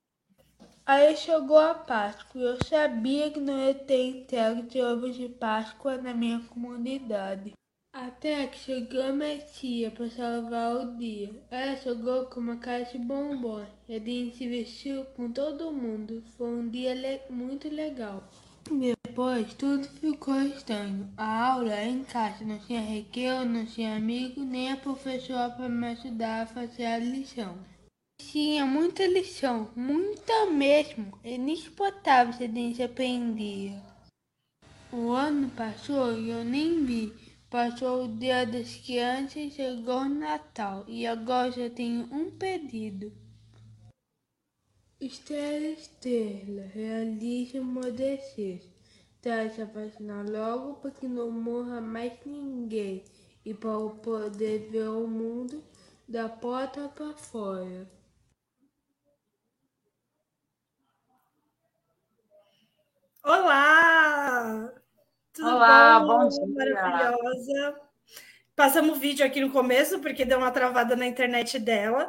Aí chegou a Páscoa e eu sabia que não ia ter entrega de ovos de Páscoa na minha comunidade. Até que chegou minha tia para salvar o dia. Ela chegou com uma caixa de bombons. A gente se vestiu com todo mundo. Foi um dia le muito legal. Depois tudo ficou estranho. A aula em casa não tinha recreio, não tinha amigo, nem a professora para me ajudar a fazer a lição. Tinha muita lição, muita mesmo. É inexportável se a gente aprendia. O ano passou e eu nem vi. Passou o dia das crianças, chegou o Natal e agora já tenho um pedido. Estrela, estrela, realismo modestes. tentar se vacinar logo para que não morra mais ninguém e para poder ver o mundo da porta para fora. Olá! Tudo Olá, bom? bom dia. Maravilhosa. Passamos vídeo aqui no começo, porque deu uma travada na internet dela.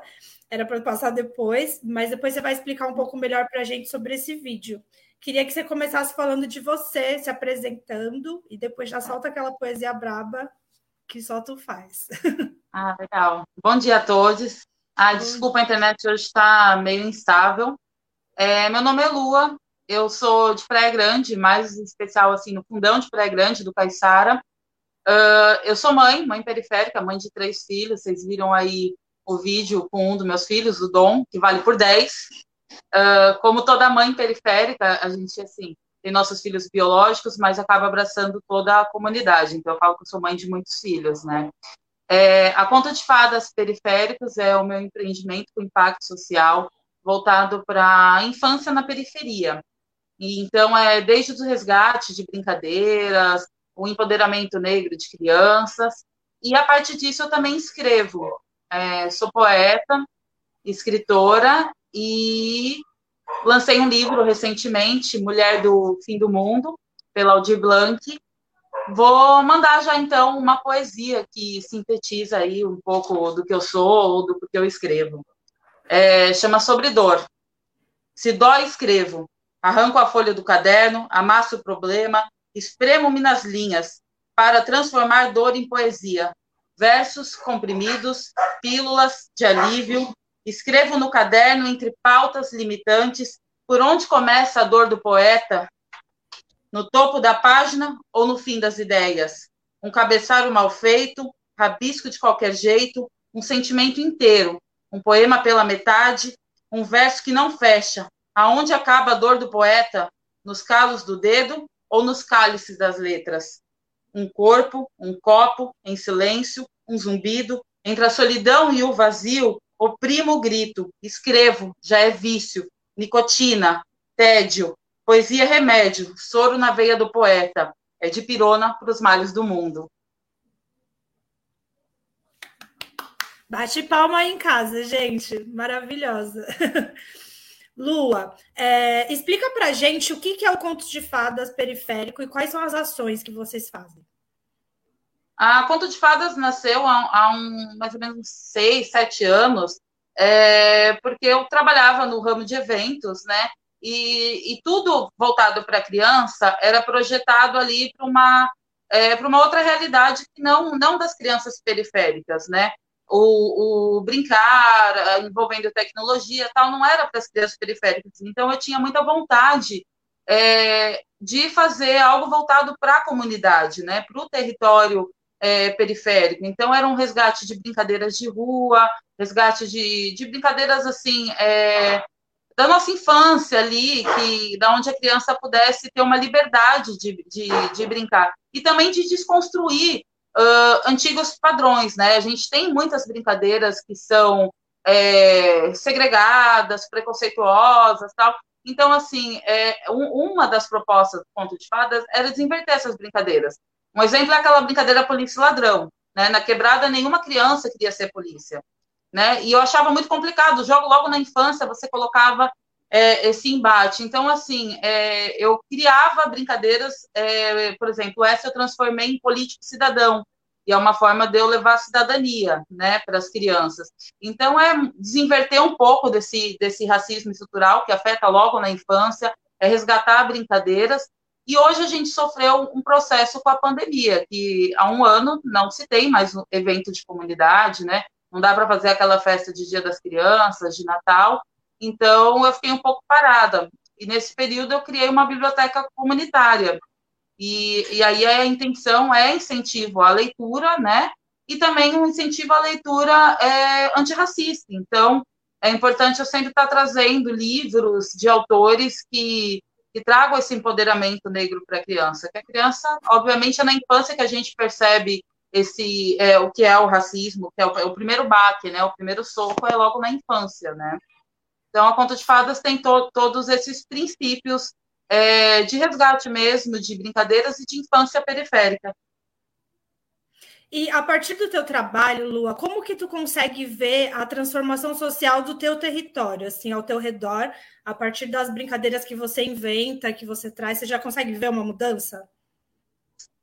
Era para passar depois, mas depois você vai explicar um pouco melhor para a gente sobre esse vídeo. Queria que você começasse falando de você, se apresentando, e depois já solta aquela poesia braba que só tu faz. (laughs) Ah, legal. Bom dia a todos. Ah, desculpa, a internet hoje está meio instável. É, meu nome é Lua, eu sou de Praia Grande, mais especial assim no fundão de Praia Grande, do Caiçara. Uh, eu sou mãe, mãe periférica, mãe de três filhos. Vocês viram aí o vídeo com um dos meus filhos, o Dom, que vale por 10. Uh, como toda mãe periférica, a gente assim tem nossos filhos biológicos, mas acaba abraçando toda a comunidade. Então eu falo que eu sou mãe de muitos filhos, né? É, a Conta de Fadas Periféricos é o meu empreendimento com impacto social voltado para a infância na periferia. E, então, é desde o resgate de brincadeiras, o empoderamento negro de crianças, e a partir disso eu também escrevo. É, sou poeta, escritora, e lancei um livro recentemente, Mulher do Fim do Mundo, pela Aldir Blanc, Vou mandar já então uma poesia que sintetiza aí um pouco do que eu sou ou do que eu escrevo. É, chama Sobre Dor. Se dói, escrevo. Arranco a folha do caderno, amasso o problema, espremo-me nas linhas para transformar dor em poesia. Versos comprimidos, pílulas de alívio. Escrevo no caderno entre pautas limitantes por onde começa a dor do poeta, no topo da página ou no fim das ideias? Um cabeçalho mal feito, rabisco de qualquer jeito, um sentimento inteiro, um poema pela metade, um verso que não fecha. Aonde acaba a dor do poeta? Nos calos do dedo ou nos cálices das letras? Um corpo, um copo, em silêncio, um zumbido, entre a solidão e o vazio, oprimo o grito, escrevo, já é vício, nicotina, tédio, Poesia é remédio, soro na veia do poeta, é de pirona para os males do mundo. Bate palma aí em casa, gente. Maravilhosa. (laughs) Lua, é, explica pra gente o que é o Conto de Fadas Periférico e quais são as ações que vocês fazem. A Conto de Fadas nasceu há, há um, mais ou menos seis, sete anos, é, porque eu trabalhava no ramo de eventos, né? e, e tudo voltado para criança era projetado ali para uma é, para uma outra realidade que não não das crianças periféricas, né? O, o, brincar envolvendo tecnologia tal não era para as crianças periféricas. Então eu tinha muita vontade é, de fazer algo voltado para a comunidade, né? Para o território é, periférico. Então era um resgate de brincadeiras de rua, resgate de, de brincadeiras assim é, da nossa infância ali, que da onde a criança pudesse ter uma liberdade de, de, de brincar e também de desconstruir uh, antigos padrões, né? A gente tem muitas brincadeiras que são é, segregadas, preconceituosas, tal. Então, assim, é, um, uma das propostas do Conto de Fadas era desinverter essas brincadeiras. Um exemplo é aquela brincadeira polícia-ladrão. Né? Na quebrada, nenhuma criança queria ser polícia né? E eu achava muito complicado. O jogo, logo na infância, você colocava é, esse embate. Então, assim, é, eu criava brincadeiras, é, por exemplo, essa eu transformei em político cidadão, e é uma forma de eu levar a cidadania, né, para as crianças. Então, é desinverter um pouco desse, desse racismo estrutural que afeta logo na infância, é resgatar brincadeiras. E hoje a gente sofreu um processo com a pandemia, que há um ano não se tem mais um evento de comunidade, né? não dá para fazer aquela festa de Dia das Crianças, de Natal. Então, eu fiquei um pouco parada. E nesse período, eu criei uma biblioteca comunitária. E, e aí a intenção é incentivo à leitura, né? E também um incentivo à leitura é, antirracista. Então, é importante eu sempre estar trazendo livros de autores que, que tragam esse empoderamento negro para a criança. Que a criança, obviamente, é na infância que a gente percebe esse é, o que é o racismo, que é o, é o, primeiro baque, né? O primeiro soco é logo na infância, né? Então a conta de fadas tem to, todos esses princípios é, de resgate mesmo, de brincadeiras e de infância periférica. E a partir do teu trabalho, Lua, como que tu consegue ver a transformação social do teu território, assim, ao teu redor, a partir das brincadeiras que você inventa, que você traz, você já consegue ver uma mudança?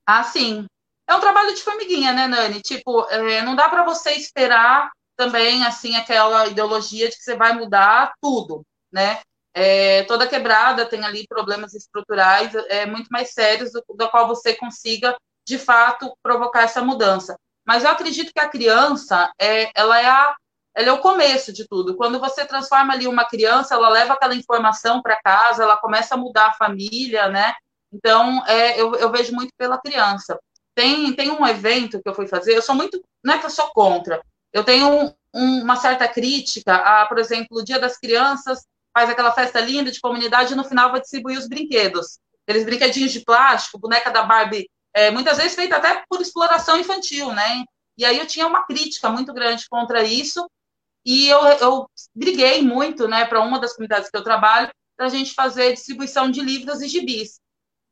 Ah, sim. É um trabalho de formiguinha, né, Nani? Tipo, é, não dá para você esperar também, assim, aquela ideologia de que você vai mudar tudo, né? É, toda quebrada tem ali problemas estruturais é, muito mais sérios do, do qual você consiga de fato provocar essa mudança. Mas eu acredito que a criança é, ela é a, ela é o começo de tudo. Quando você transforma ali uma criança, ela leva aquela informação para casa, ela começa a mudar a família, né? Então, é, eu, eu vejo muito pela criança. Tem, tem um evento que eu fui fazer, eu sou muito, não é que eu sou contra, eu tenho um, um, uma certa crítica a, por exemplo, o Dia das Crianças, faz aquela festa linda de comunidade e no final vai distribuir os brinquedos. Aqueles brinquedinhos de plástico, boneca da Barbie é, muitas vezes feita até por exploração infantil, né? E aí eu tinha uma crítica muito grande contra isso, e eu, eu briguei muito, né, para uma das comunidades que eu trabalho, para a gente fazer distribuição de livros e gibis.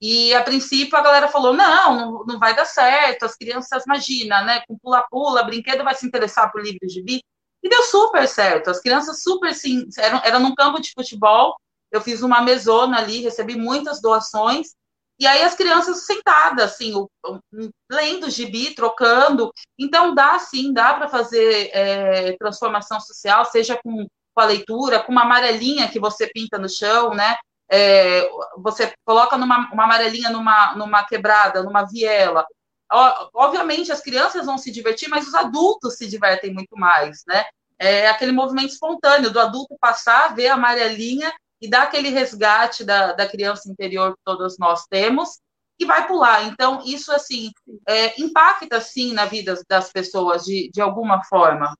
E a princípio a galera falou: não, não, não vai dar certo, as crianças, imagina, né, com pula-pula, brinquedo vai se interessar por livro e gibi. E deu super certo, as crianças super, sim, eram, eram num campo de futebol, eu fiz uma mesona ali, recebi muitas doações, e aí as crianças sentadas, assim, lendo gibi, trocando. Então dá sim, dá para fazer é, transformação social, seja com, com, a leitura, com uma amarelinha que você pinta no chão, né? É, você coloca numa, uma amarelinha numa, numa quebrada, numa viela. Obviamente as crianças vão se divertir, mas os adultos se divertem muito mais, né? É aquele movimento espontâneo do adulto passar, ver a amarelinha e dá aquele resgate da, da criança interior que todos nós temos e vai pular. Então, isso, assim, é, impacta, sim, na vida das pessoas, de, de alguma forma.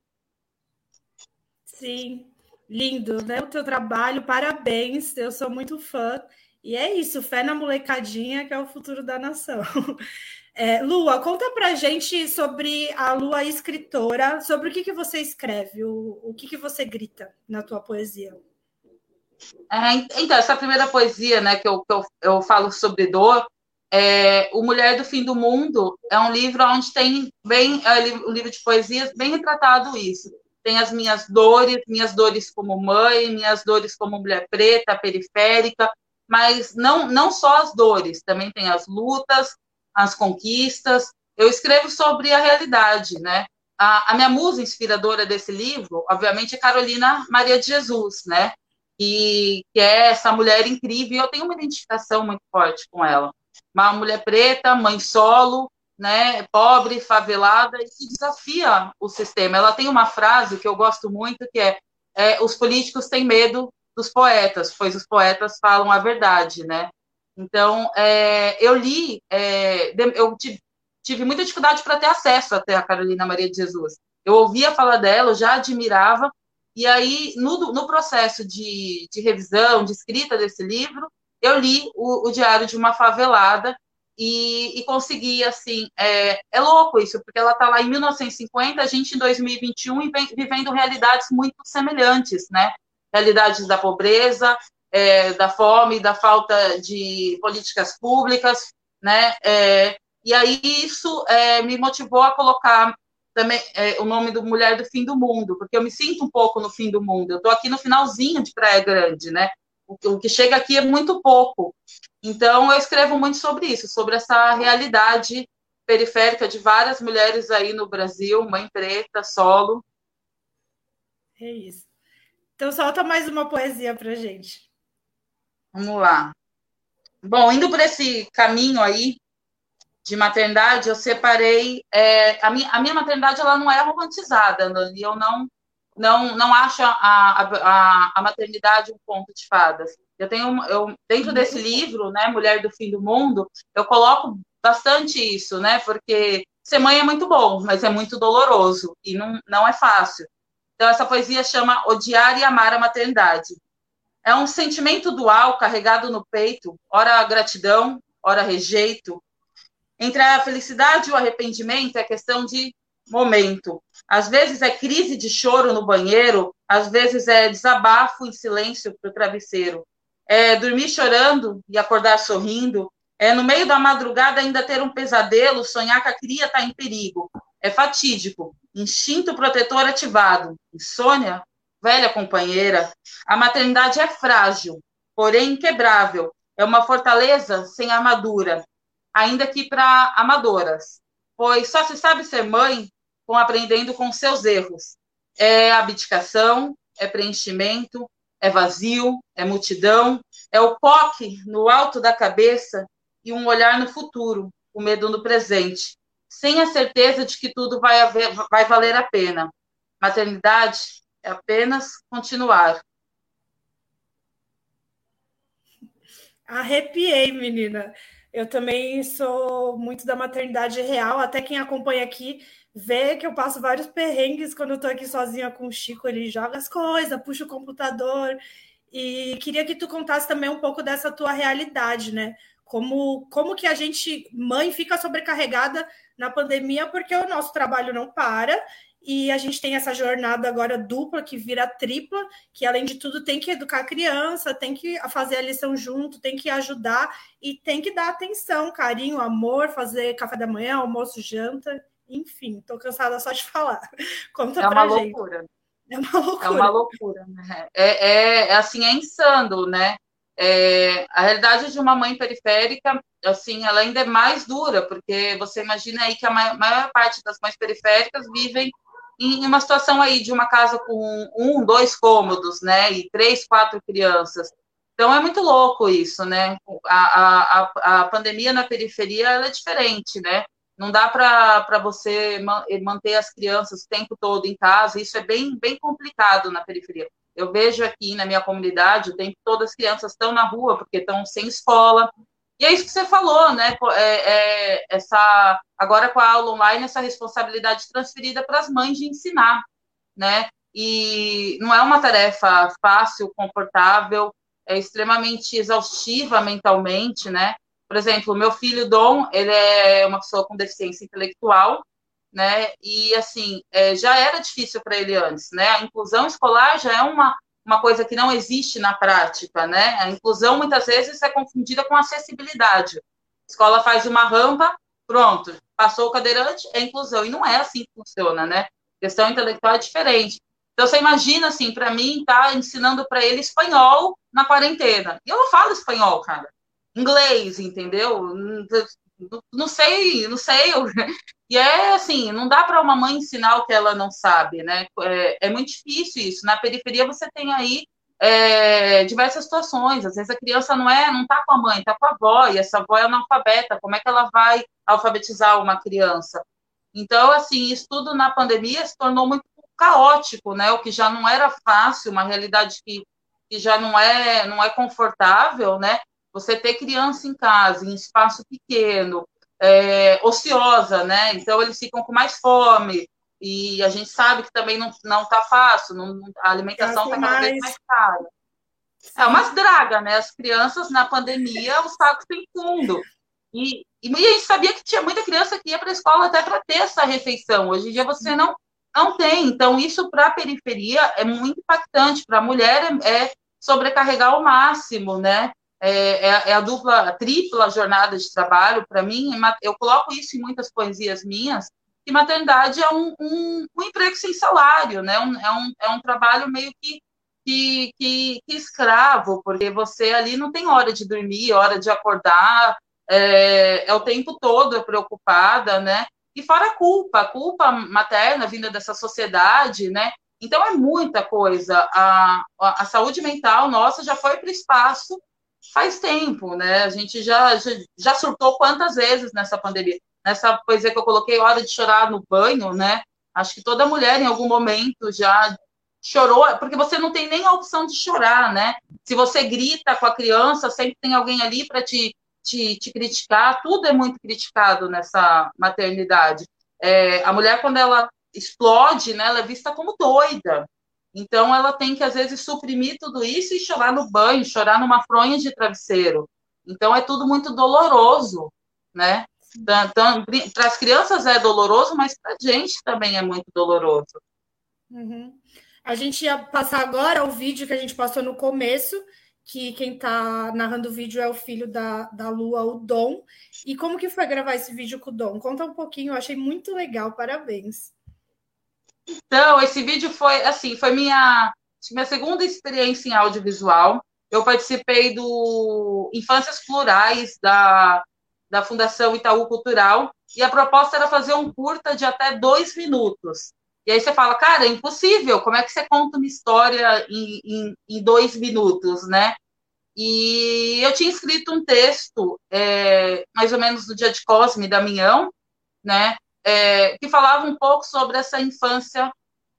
Sim, lindo, né? O teu trabalho, parabéns, eu sou muito fã. E é isso, fé na molecadinha, que é o futuro da nação. (laughs) É, Lua, conta pra gente sobre a Lua escritora, sobre o que, que você escreve, o, o que, que você grita na tua poesia. É, então, essa primeira poesia, né, que eu, que eu, eu falo sobre dor, é, O Mulher do Fim do Mundo, é um livro onde tem bem, é, um livro de poesias bem retratado isso. Tem as minhas dores, minhas dores como mãe, minhas dores como mulher preta, periférica, mas não, não só as dores, também tem as lutas, as conquistas. Eu escrevo sobre a realidade, né? A, a minha musa inspiradora desse livro, obviamente, é Carolina Maria de Jesus, né? que, que é essa mulher incrível, e eu tenho uma identificação muito forte com ela. Uma mulher preta, mãe solo, né, pobre, favelada, e que desafia o sistema. Ela tem uma frase que eu gosto muito, que é, é os políticos têm medo dos poetas, pois os poetas falam a verdade, né? Então, é, eu li, é, eu tive, tive, muita dificuldade para ter acesso até a Carolina Maria de Jesus. Eu ouvia falar dela, eu já admirava, e aí, no, no processo de, de, revisão, de escrita desse livro, eu li o, o Diário de uma Favelada e, e consegui, assim, é, é, louco isso, porque ela está lá em 1950, a gente em 2021 e vem, vivendo realidades muito semelhantes, né? Realidades da pobreza, é, da fome, da falta de políticas públicas, né? É, e aí isso é, me motivou a colocar também é, o nome do Mulher do Fim do Mundo, porque eu me sinto um pouco no fim do mundo. Eu estou aqui no finalzinho de Praia Grande, né? O, que chega aqui é muito pouco. Então, eu escrevo muito sobre isso, sobre essa realidade periférica de várias mulheres aí no Brasil, mãe preta, solo. É isso. Então, solta mais uma poesia para gente. Vamos lá. Bom, indo por esse caminho aí, de maternidade, eu separei. É, a, minha, a minha maternidade ela não é romantizada, e eu não, não, não acho a, a, a, maternidade um conto de fadas. Eu tenho, eu, dentro desse livro, né, Mulher do Fim do Mundo, eu coloco bastante isso, né, porque ser mãe é muito bom, mas é muito doloroso e não, não é fácil. Então, essa poesia chama Odiar e Amar a Maternidade. É um sentimento dual carregado no peito, ora gratidão, ora rejeito, entre a felicidade e o arrependimento é questão de momento. Às vezes é crise de choro no banheiro, às vezes é desabafo em silêncio para o travesseiro. é dormir chorando e acordar sorrindo, é no meio da madrugada ainda ter um pesadelo, sonhar que a cria está em perigo. É fatídico, instinto protetor ativado, insônia, velha companheira. A maternidade é frágil, porém inquebrável. É uma fortaleza sem armadura, ainda que para amadoras, pois só se sabe ser mãe com aprendendo com seus erros. É abdicação, é preenchimento, é vazio, é multidão, é o coque no alto da cabeça e um olhar no futuro, o medo no presente, sem a certeza de que tudo vai, haver, vai valer a pena. Maternidade é apenas continuar. Arrepiei, menina. Eu também sou muito da maternidade real, até quem acompanha aqui vê que eu passo vários perrengues quando eu tô aqui sozinha com o Chico, ele joga as coisas, puxa o computador. E queria que tu contasse também um pouco dessa tua realidade, né? como, como que a gente, mãe, fica sobrecarregada na pandemia porque o nosso trabalho não para e a gente tem essa jornada agora dupla que vira tripla, que além de tudo tem que educar a criança, tem que fazer a lição junto, tem que ajudar e tem que dar atenção, carinho, amor, fazer café da manhã, almoço, janta, enfim, tô cansada só de falar. (laughs) Conta é uma loucura. É uma loucura. É uma loucura, né? É, é, é assim, é insano, né? É, a realidade de uma mãe periférica, assim, ela ainda é mais dura, porque você imagina aí que a maior parte das mães periféricas vivem em uma situação aí de uma casa com um, dois cômodos, né, e três, quatro crianças. Então é muito louco isso, né? A, a, a pandemia na periferia ela é diferente, né? Não dá para você manter as crianças o tempo todo em casa, isso é bem, bem complicado na periferia. Eu vejo aqui na minha comunidade o tempo todo as crianças estão na rua porque estão sem escola. E é isso que você falou, né? É, é, essa, agora com a aula online, essa responsabilidade transferida para as mães de ensinar, né? E não é uma tarefa fácil, confortável, é extremamente exaustiva mentalmente, né? Por exemplo, meu filho Dom, ele é uma pessoa com deficiência intelectual, né? E assim, é, já era difícil para ele antes, né? A inclusão escolar já é uma, uma coisa que não existe na prática, né? A inclusão muitas vezes é confundida com acessibilidade. A escola faz uma rampa, pronto, passou o cadeirante, é inclusão. E não é assim que funciona, né? A questão intelectual é diferente. Então, você imagina, assim, para mim, tá ensinando para ele espanhol na quarentena. E eu não falo espanhol, cara. Inglês, entendeu? Não, sei, não sei. E é assim, não dá para uma mãe ensinar o que ela não sabe, né? É, é muito difícil isso. Na periferia você tem aí é, diversas situações. Às vezes a criança não é, não está com a mãe, está com a avó, e essa avó é analfabeta. Como é que ela vai alfabetizar uma criança? Então, assim, isso tudo na pandemia se tornou muito caótico, né? O que já não era fácil, uma realidade que, que já não é, não é confortável, né? Você ter criança em casa, em espaço pequeno, é, ociosa, né? Então eles ficam com mais fome e a gente sabe que também não não está fácil, não, a alimentação está cada vez mais cara. É umas draga, né? As crianças na pandemia, os sacos têm fundo. E, e, a gente sabia que tinha muita criança que ia para a escola até para ter essa refeição. Hoje em dia você não, não tem. Então, isso para a periferia é muito impactante. Para a mulher é, é sobrecarregar ao máximo, né? É, é, é, a dupla, a tripla jornada de trabalho, para mim, eu coloco isso em muitas poesias minhas, que maternidade é um, um, um emprego sem salário, né? Um, é, um, é um trabalho meio que, que, que, que, escravo, porque você ali não tem hora de dormir, hora de acordar, é, é o tempo todo preocupada, né? E fora a culpa, a culpa materna vinda dessa sociedade, né? Então é muita coisa. A, a, a saúde mental nossa já foi para o espaço faz tempo, né? A gente já, já, já surtou quantas vezes nessa pandemia. Nessa poesia que eu coloquei, Hora de Chorar no Banho, né? Acho que toda mulher, em algum momento, já chorou, porque você não tem nem a opção de chorar, né? Se você grita com a criança, sempre tem alguém ali para te, te, te, criticar, tudo é muito criticado nessa maternidade. É, a mulher, quando ela explode, né, ela é vista como doida, então, ela tem que, às vezes, suprimir tudo isso e chorar no banho, chorar numa fronha de travesseiro. Então, é tudo muito doloroso, né? Para as crianças é doloroso, mas para a gente também é muito doloroso. Uhum. A gente ia passar agora o vídeo que a gente passou no começo, que quem está narrando o vídeo é o filho da, da Lua, o Dom. E como que foi gravar esse vídeo com o Dom? Conta um pouquinho, eu achei muito legal, parabéns. Então, esse vídeo foi assim, foi minha, minha segunda experiência em audiovisual. Eu participei do Infâncias Plurais da, da Fundação Itaú Cultural, e a proposta era fazer um curta de até dois minutos. E aí você fala, cara, é impossível, como é que você conta uma história em, em, em dois minutos, né? E eu tinha escrito um texto, é, mais ou menos no dia de Cosme, da Minhão, né? É, que falava um pouco sobre essa infância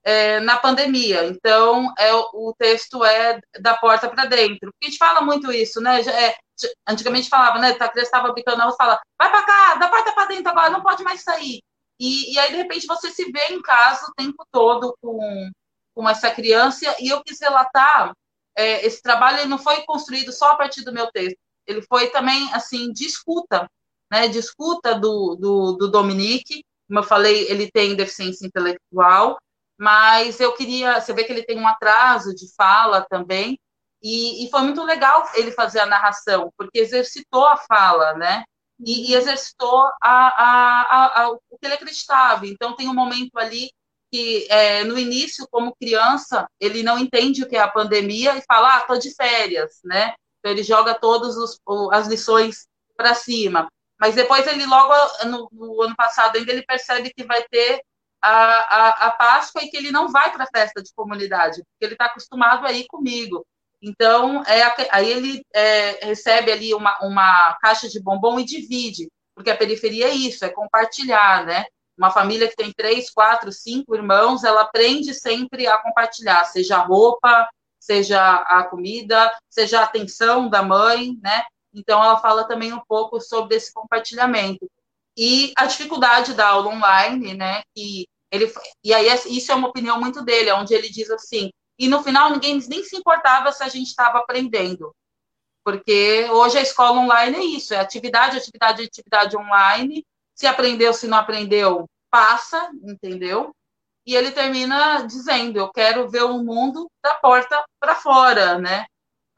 é, na pandemia. Então, é, o texto é da porta para dentro. Porque a gente fala muito isso, né? É, antigamente falava, né? A criança estava brincando na rua, fala, vai para cá, da porta para dentro agora, não pode mais sair. E, e, aí, de repente, você se vê em casa o tempo todo com, com essa criança. E eu quis relatar, é, esse trabalho ele não foi construído só a partir do meu texto. Ele foi também, assim, de escuta, né? De escuta do, do, do Dominique. Como eu falei, ele tem deficiência intelectual, mas eu queria, você vê que ele tem um atraso de fala também, e, e, foi muito legal ele fazer a narração, porque exercitou a fala, né? E, e exercitou a, a, a, o que ele acreditava. Então, tem um momento ali que, é, no início, como criança, ele não entende o que é a pandemia e fala, ah, tô de férias, né? Então, ele joga todas as lições para cima. Mas depois, ele logo, no, no ano passado, ainda ele percebe que vai ter a, a, a Páscoa e que ele não vai para a festa de comunidade, porque ele está acostumado a ir comigo. Então, é, aí ele é, recebe ali uma, uma caixa de bombom e divide, porque a periferia é isso, é compartilhar, né? Uma família que tem três, quatro, cinco irmãos, ela aprende sempre a compartilhar, seja a roupa, seja a comida, seja a atenção da mãe, né? Então, ela fala também um pouco sobre esse compartilhamento. E a dificuldade da aula online, né? E, ele, e aí, isso é uma opinião muito dele, onde ele diz assim: e no final ninguém nem se importava se a gente estava aprendendo. Porque hoje a escola online é isso, é atividade, atividade, atividade online. Se aprendeu, se não aprendeu, passa, entendeu? E ele termina dizendo: Eu quero ver o mundo da porta para fora, né?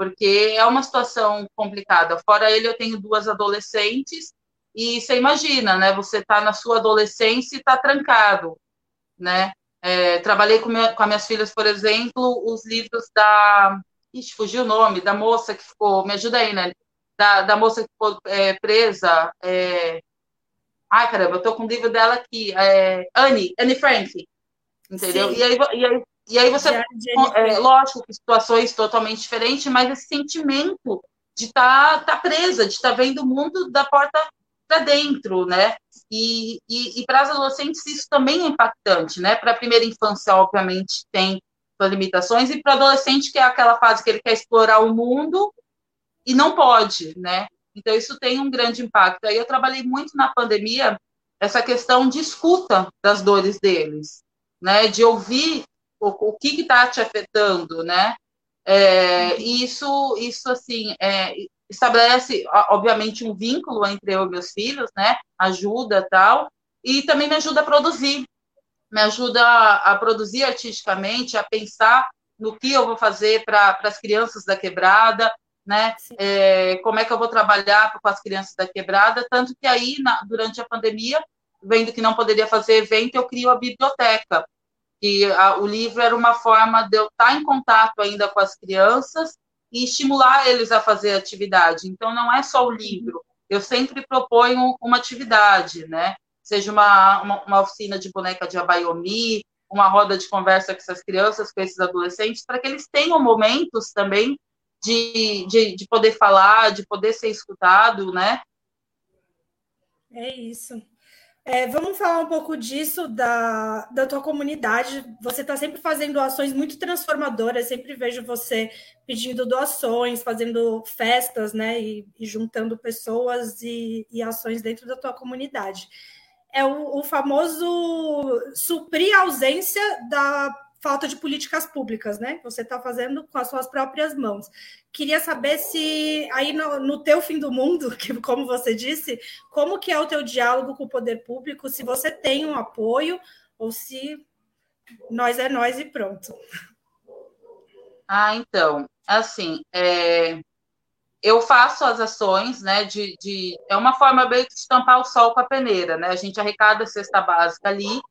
Porque é uma situação complicada. Fora ele, eu tenho duas adolescentes, e você imagina, né? Você está na sua adolescência e está trancado, né? É, trabalhei com, minha, com as minhas filhas, por exemplo, os livros da. Ixi, fugiu o nome, da moça que ficou. Me ajuda aí, né? Da, da moça que ficou é, presa. É... Ai, caramba, eu tô com o livro dela aqui. É... Anne, Anne Frank. Entendeu? E aí, e aí, e aí você. É, lógico situações totalmente diferentes, mas esse sentimento de estar tá, tá presa, de estar tá vendo o mundo da porta para dentro, né? E, e, e para as adolescentes isso também é impactante, né? Para a primeira infância, obviamente, tem suas limitações, e para o adolescente, que é aquela fase que ele quer explorar o mundo e não pode, né? Então, isso tem um grande impacto. Aí eu trabalhei muito na pandemia essa questão de escuta das dores deles, né? De ouvir o, o que está te afetando, né? É, isso, isso assim, é, estabelece, obviamente, um vínculo entre eu e meus filhos, né? Ajuda tal, e também me ajuda a produzir, me ajuda a, produzir artisticamente, a pensar no que eu vou fazer para as crianças da quebrada, né? É, como é que eu vou trabalhar com as crianças da quebrada, tanto que aí, na, durante a pandemia, vendo que não poderia fazer evento, eu crio a biblioteca. E a, o livro era uma forma de eu estar em contato ainda com as crianças e estimular eles a fazer atividade. Então, não é só o livro. Eu sempre proponho uma atividade, né? Seja uma, uma, uma oficina de boneca de abaiomi, uma roda de conversa com essas crianças, com esses adolescentes, para que eles tenham momentos também de, de, de poder falar, de poder ser escutado, né? É isso. É, vamos falar um pouco disso, da, da tua comunidade. Você está sempre fazendo ações muito transformadoras, sempre vejo você pedindo doações, fazendo festas, né? E, e juntando pessoas e, e, ações dentro da tua comunidade. É o, o famoso suprir a ausência da falta de políticas públicas, né? Você está fazendo com as suas próprias mãos. Queria saber se aí no, no, teu fim do mundo, (laughs) que como você disse, como que é o teu diálogo com o poder público, se você tem um apoio ou se nós é nós e pronto. Ah, então, assim, é, eu faço as ações, né, de, de, é uma forma bem de estampar o sol com a peneira, né, a gente arrecada a cesta básica ali,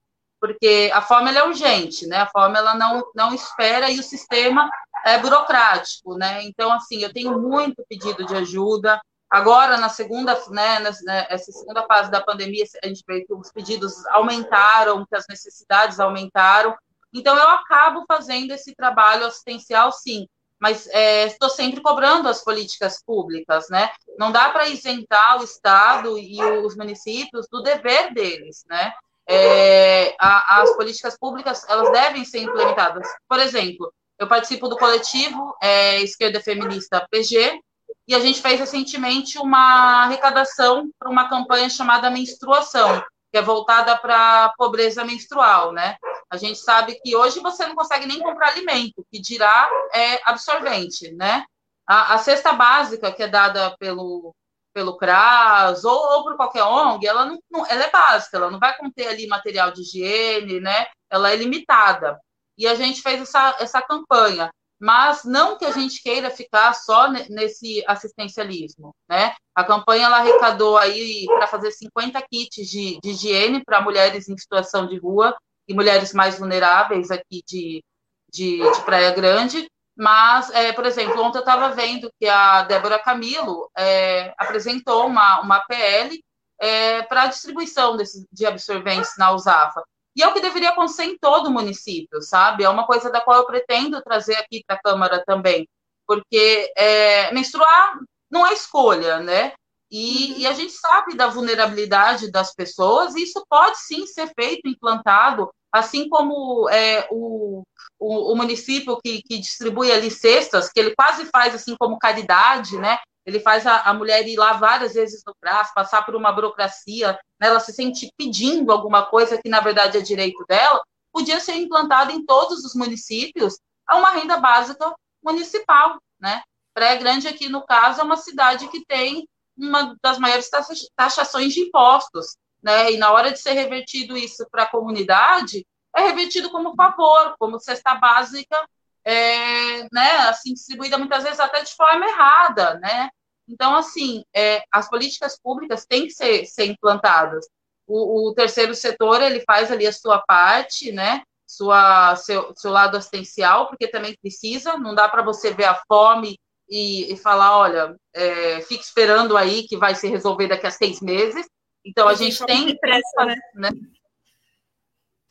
porque a forma é urgente, né, a forma ela não, não espera e o sistema é burocrático, né, então, assim, eu tenho muito pedido de ajuda, agora, na segunda, né, nessa né, segunda fase da pandemia, a gente vê que os pedidos aumentaram, que as necessidades aumentaram, então eu acabo fazendo esse trabalho assistencial, sim, mas é, estou sempre cobrando as políticas públicas, né? Não dá para isentar o Estado e os municípios do dever deles, né? É, a, as políticas públicas elas devem ser implementadas. Por exemplo, eu participo do coletivo é, Esquerda Feminista PG e a gente fez recentemente uma arrecadação para uma campanha chamada Menstruação, que é voltada para a pobreza menstrual, né? A gente sabe que hoje você não consegue nem comprar alimento, que dirá é absorvente, né? A, a cesta básica que é dada pelo, pelo CRAS ou, ou por qualquer ONG, ela, não, não, ela é básica, ela não vai conter ali material de higiene, né? Ela é limitada. E a gente fez essa, essa campanha mas não que a gente queira ficar só nesse assistencialismo, né? A campanha ela arrecadou aí para fazer 50 kits de, de higiene para mulheres em situação de rua e mulheres mais vulneráveis aqui de, de, de Praia Grande. Mas, é, por exemplo, ontem eu estava vendo que a Débora Camilo é, apresentou uma, uma PL é, para a distribuição desse, de absorventes na USAFA. E é o que deveria acontecer em todo o município, sabe? É uma coisa da qual eu pretendo trazer aqui para a Câmara também, porque é, menstruar não é escolha, né? E, uhum. e, a gente sabe da vulnerabilidade das pessoas, e isso pode sim ser feito, implantado, assim como é, o, o, o, município que, que distribui ali cestas, que ele quase faz assim como caridade, né? ele faz a, a, mulher ir lá várias vezes no prazo, passar por uma burocracia, né, ela se sente pedindo alguma coisa que na verdade é direito dela, podia ser implantada em todos os municípios a uma renda básica municipal, né? Praia Grande aqui no caso é uma cidade que tem uma das maiores taxações de impostos, né? E na hora de ser revertido isso para a comunidade, é revertido como favor, como cesta básica é, né, assim, distribuída muitas vezes até de forma errada, né? Então, assim, é, as políticas públicas têm que ser, ser implantadas. O, o, terceiro setor, ele faz ali a sua parte, né, sua, seu, seu lado assistencial, porque também precisa, não dá para você ver a fome e, e falar, olha, é, fique esperando aí que vai se resolver daqui a seis meses. Então, a, a gente, gente tem... Pressa, né? né?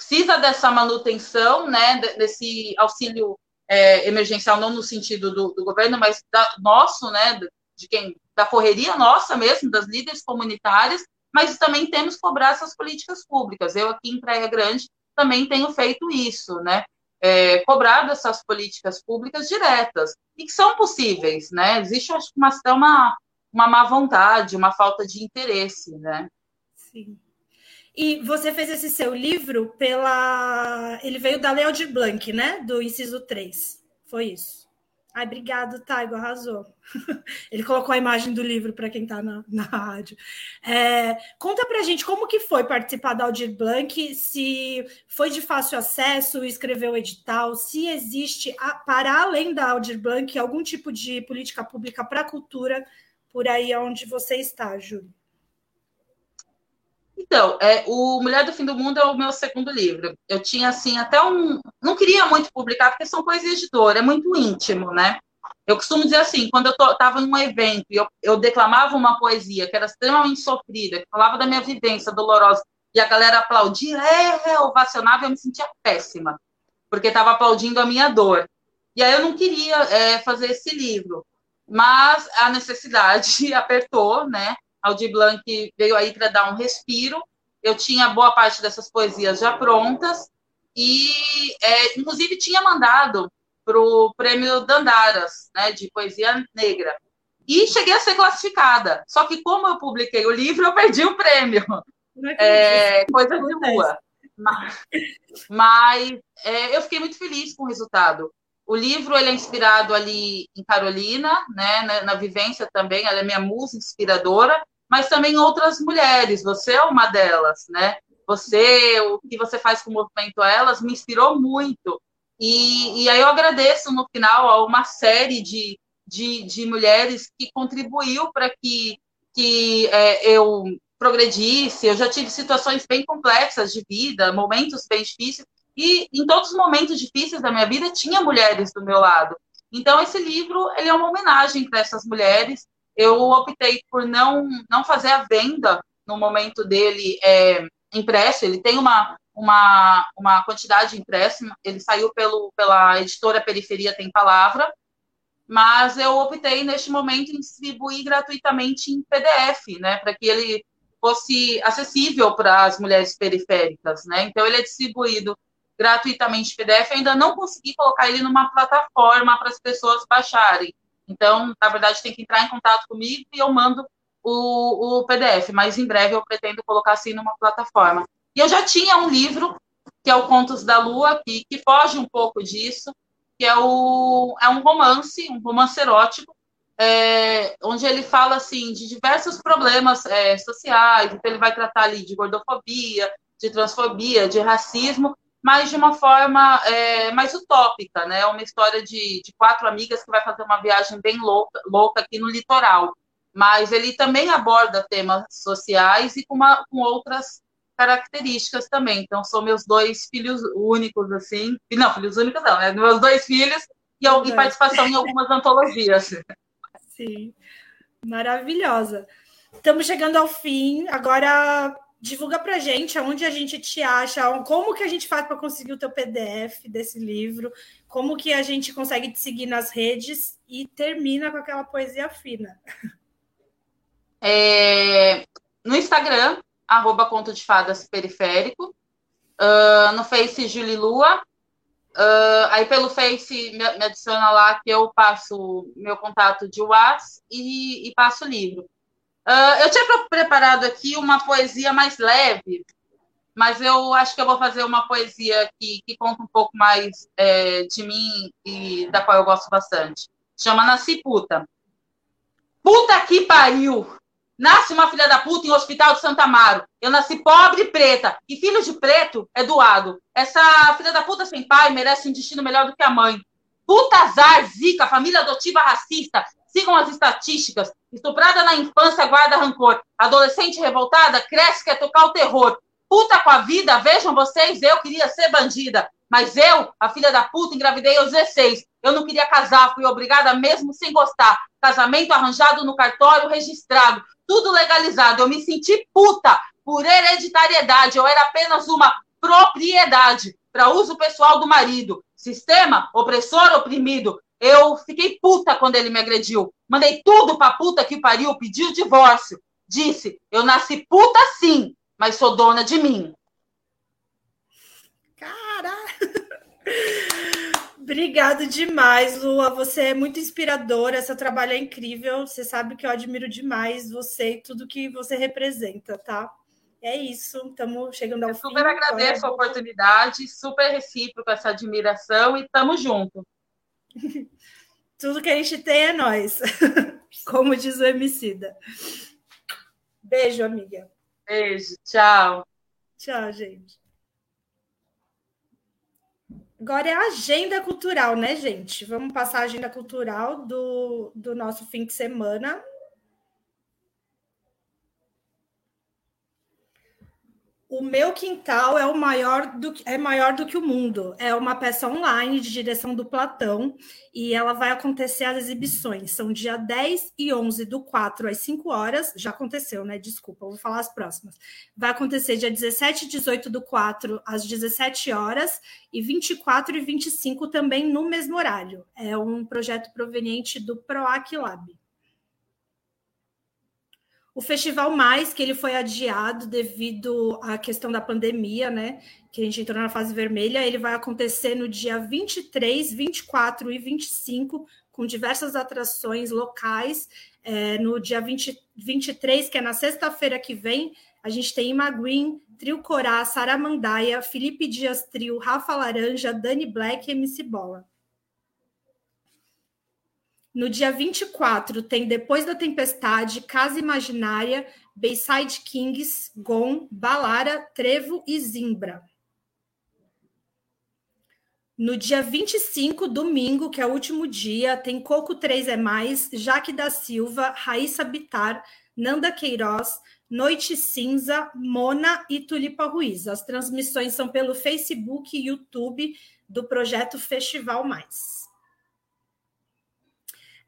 Precisa dessa manutenção, né, desse auxílio é, emergencial, não no sentido do, do governo, mas da, nosso, né, de quem, da correria nossa mesmo, das líderes comunitárias, mas também temos que cobrar essas políticas públicas. Eu aqui em Praia Grande também tenho feito isso, né? É, cobrado essas políticas públicas diretas e que são possíveis, né? Existe acho uma uma uma má vontade, uma falta de interesse, né? Sim. E você fez esse seu livro pela. Ele veio da Leo de Blanc, né? Do inciso 3. Foi isso. Ai, obrigado, Taigo, arrasou. (laughs) Ele colocou a imagem do livro para quem está na, na rádio. É, conta para gente como que foi participar da Aldir Blanc, se foi de fácil acesso, escreveu edital, se existe, para além da Aldir Blanc, algum tipo de política pública para a cultura por aí onde você está, Júlio. Então, é, o Mulher do Fim do Mundo é o meu segundo livro. Eu tinha, assim, até um. Não queria muito publicar, porque são poesias de dor, é muito íntimo, né? Eu costumo dizer assim, quando eu estava num evento e eu, eu, declamava uma poesia que era extremamente sofrida, que falava da minha vivência dolorosa, e a galera aplaudia, é, é ovacionava, eu me sentia péssima, porque estava aplaudindo a minha dor. E aí eu não queria é, fazer esse livro, mas a necessidade (laughs) apertou, né? Aldir Blanc veio aí para dar um respiro. Eu tinha boa parte dessas poesias já prontas e, é, inclusive, tinha mandado para o prêmio Dandaras, né, de poesia negra. E cheguei a ser classificada. Só que, como eu publiquei o livro, eu perdi o prêmio. É, coisa de rua. Mas, mas é, eu fiquei muito feliz com o resultado. O livro ele é inspirado ali em Carolina, né, na, na, vivência também, ela é minha musa inspiradora, mas também outras mulheres, você é uma delas, né? Você, o que você faz com o movimento Elas me inspirou muito. E, e aí eu agradeço no final a uma série de, de, de mulheres que contribuiu para que, que é, eu progredisse. Eu já tive situações bem complexas de vida, momentos bem difíceis, e em todos os momentos difíceis da minha vida tinha mulheres do meu lado. Então esse livro ele é uma homenagem para essas mulheres. Eu optei por não não fazer a venda no momento dele é, impresso. Ele tem uma uma, uma quantidade impresso. Ele saiu pelo, pela editora Periferia Tem Palavra, mas eu optei neste momento em distribuir gratuitamente em PDF, né, para que ele fosse acessível para as mulheres periféricas, né? Então ele é distribuído gratuitamente PDF. Eu ainda não consegui colocar ele numa plataforma para as pessoas baixarem. Então, na verdade, tem que entrar em contato comigo e eu mando o, o PDF. Mas em breve eu pretendo colocar assim numa plataforma. E eu já tinha um livro que é o Contos da Lua, que, que foge um pouco disso, que é, o, é um romance, um romance erótico, é, onde ele fala assim de diversos problemas é, sociais, então ele vai tratar ali de gordofobia, de transfobia, de racismo, mas de uma forma é, mais utópica, né? Uma história de, de, quatro amigas que vai fazer uma viagem bem louca, louca aqui no litoral. Mas ele também aborda temas sociais e com, uma, com outras características também. Então, são meus dois filhos únicos, assim. Não, filhos únicos não, né? Meus dois filhos e, e participação em algumas antologias. (laughs) (laughs) Sim, maravilhosa. Estamos chegando ao fim. Agora divulga para gente aonde a gente te acha, como que a gente faz para conseguir o teu PDF desse livro, como que a gente consegue te seguir nas redes e termina com aquela poesia fina. É, no Instagram, arroba Conto de Fadas Periférico, uh, no Face Julie Lua, Uh, aí pelo Face me, me, adiciona lá que eu passo meu contato de WhatsApp e, e passo o livro. Uh, eu tinha preparado aqui uma poesia mais leve, mas eu acho que eu vou fazer uma poesia que, que conta um pouco mais é, de mim e da qual eu gosto bastante. Chama Nasci Puta. Puta que pariu! Nasce uma filha da puta em Hospital de Santa Amaro. Eu nasci pobre e preta. E filho de preto é doado. Essa filha da puta sem pai merece um destino melhor do que a mãe. Puta azar, zica, família adotiva racista. Sigam as estatísticas. Estuprada na infância, guarda rancor. Adolescente revoltada, cresce, quer tocar o terror. Puta com a vida, vejam vocês, eu queria ser bandida. Mas eu, a filha da puta, engravidei aos 16. Eu não queria casar, fui obrigada mesmo sem gostar. Casamento arranjado no cartório registrado tudo legalizado. Eu me senti puta por hereditariedade. Eu era apenas uma propriedade para uso pessoal do marido. Sistema opressor, oprimido. Eu fiquei puta quando ele me agrediu. Mandei tudo pra puta que pariu, pedi o divórcio. Disse: eu nasci puta sim, mas sou dona de mim. Caralho! (laughs) Obrigado demais, Lua. Você é muito inspiradora, seu trabalho é incrível. Você sabe que eu admiro demais você e tudo que você representa, tá? É isso, estamos chegando ao eu fim. Super agradeço agora. a oportunidade, super recíproco essa admiração e estamos juntos. (laughs) tudo que a gente tem é nós, (laughs) como diz o Emicida. Beijo, amiga. Beijo, tchau. Tchau, gente. Agora é a agenda cultural, né, gente? Vamos passar a agenda cultural do, do nosso fim de semana. O meu quintal é o maior do é maior do que o mundo. É uma peça online de direção do Platão e ela vai acontecer as exibições. São dia 10 e 11 do 4 às 5 horas. Já aconteceu, né? Desculpa, vou falar as próximas. Vai acontecer dia 17 e 18 do 4 às 17 horas e 24 e 25 também no mesmo horário. É um projeto proveniente do PROAC Lab. O Festival Mais, que ele foi adiado devido à questão da pandemia, né? Que a gente entrou na fase vermelha, ele vai acontecer no dia 23, 24 e 25, com diversas atrações locais. É, no dia 20, 23, que é na sexta-feira que vem, a gente tem Ima Trio Corá, Sara Mandaia, Felipe Dias Trio, Rafa Laranja, Dani Black e MC Bola. No dia 24, tem Depois da Tempestade, Casa Imaginária, Bayside Kings, Gon, Balara, Trevo e Zimbra. No dia 25, domingo, que é o último dia, tem Coco 3 é Mais, Jaque da Silva, Raíssa Bitar, Nanda Queiroz, Noite Cinza, Mona e Tulipa Ruiz. As transmissões são pelo Facebook e YouTube do projeto Festival Mais.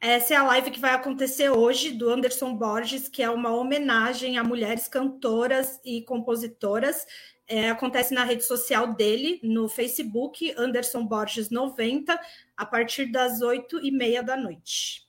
Essa é a live que vai acontecer hoje do Anderson Borges, que é uma homenagem a mulheres cantoras e compositoras. É, acontece na rede social dele, no Facebook, Anderson Borges 90, a partir das oito e meia da noite.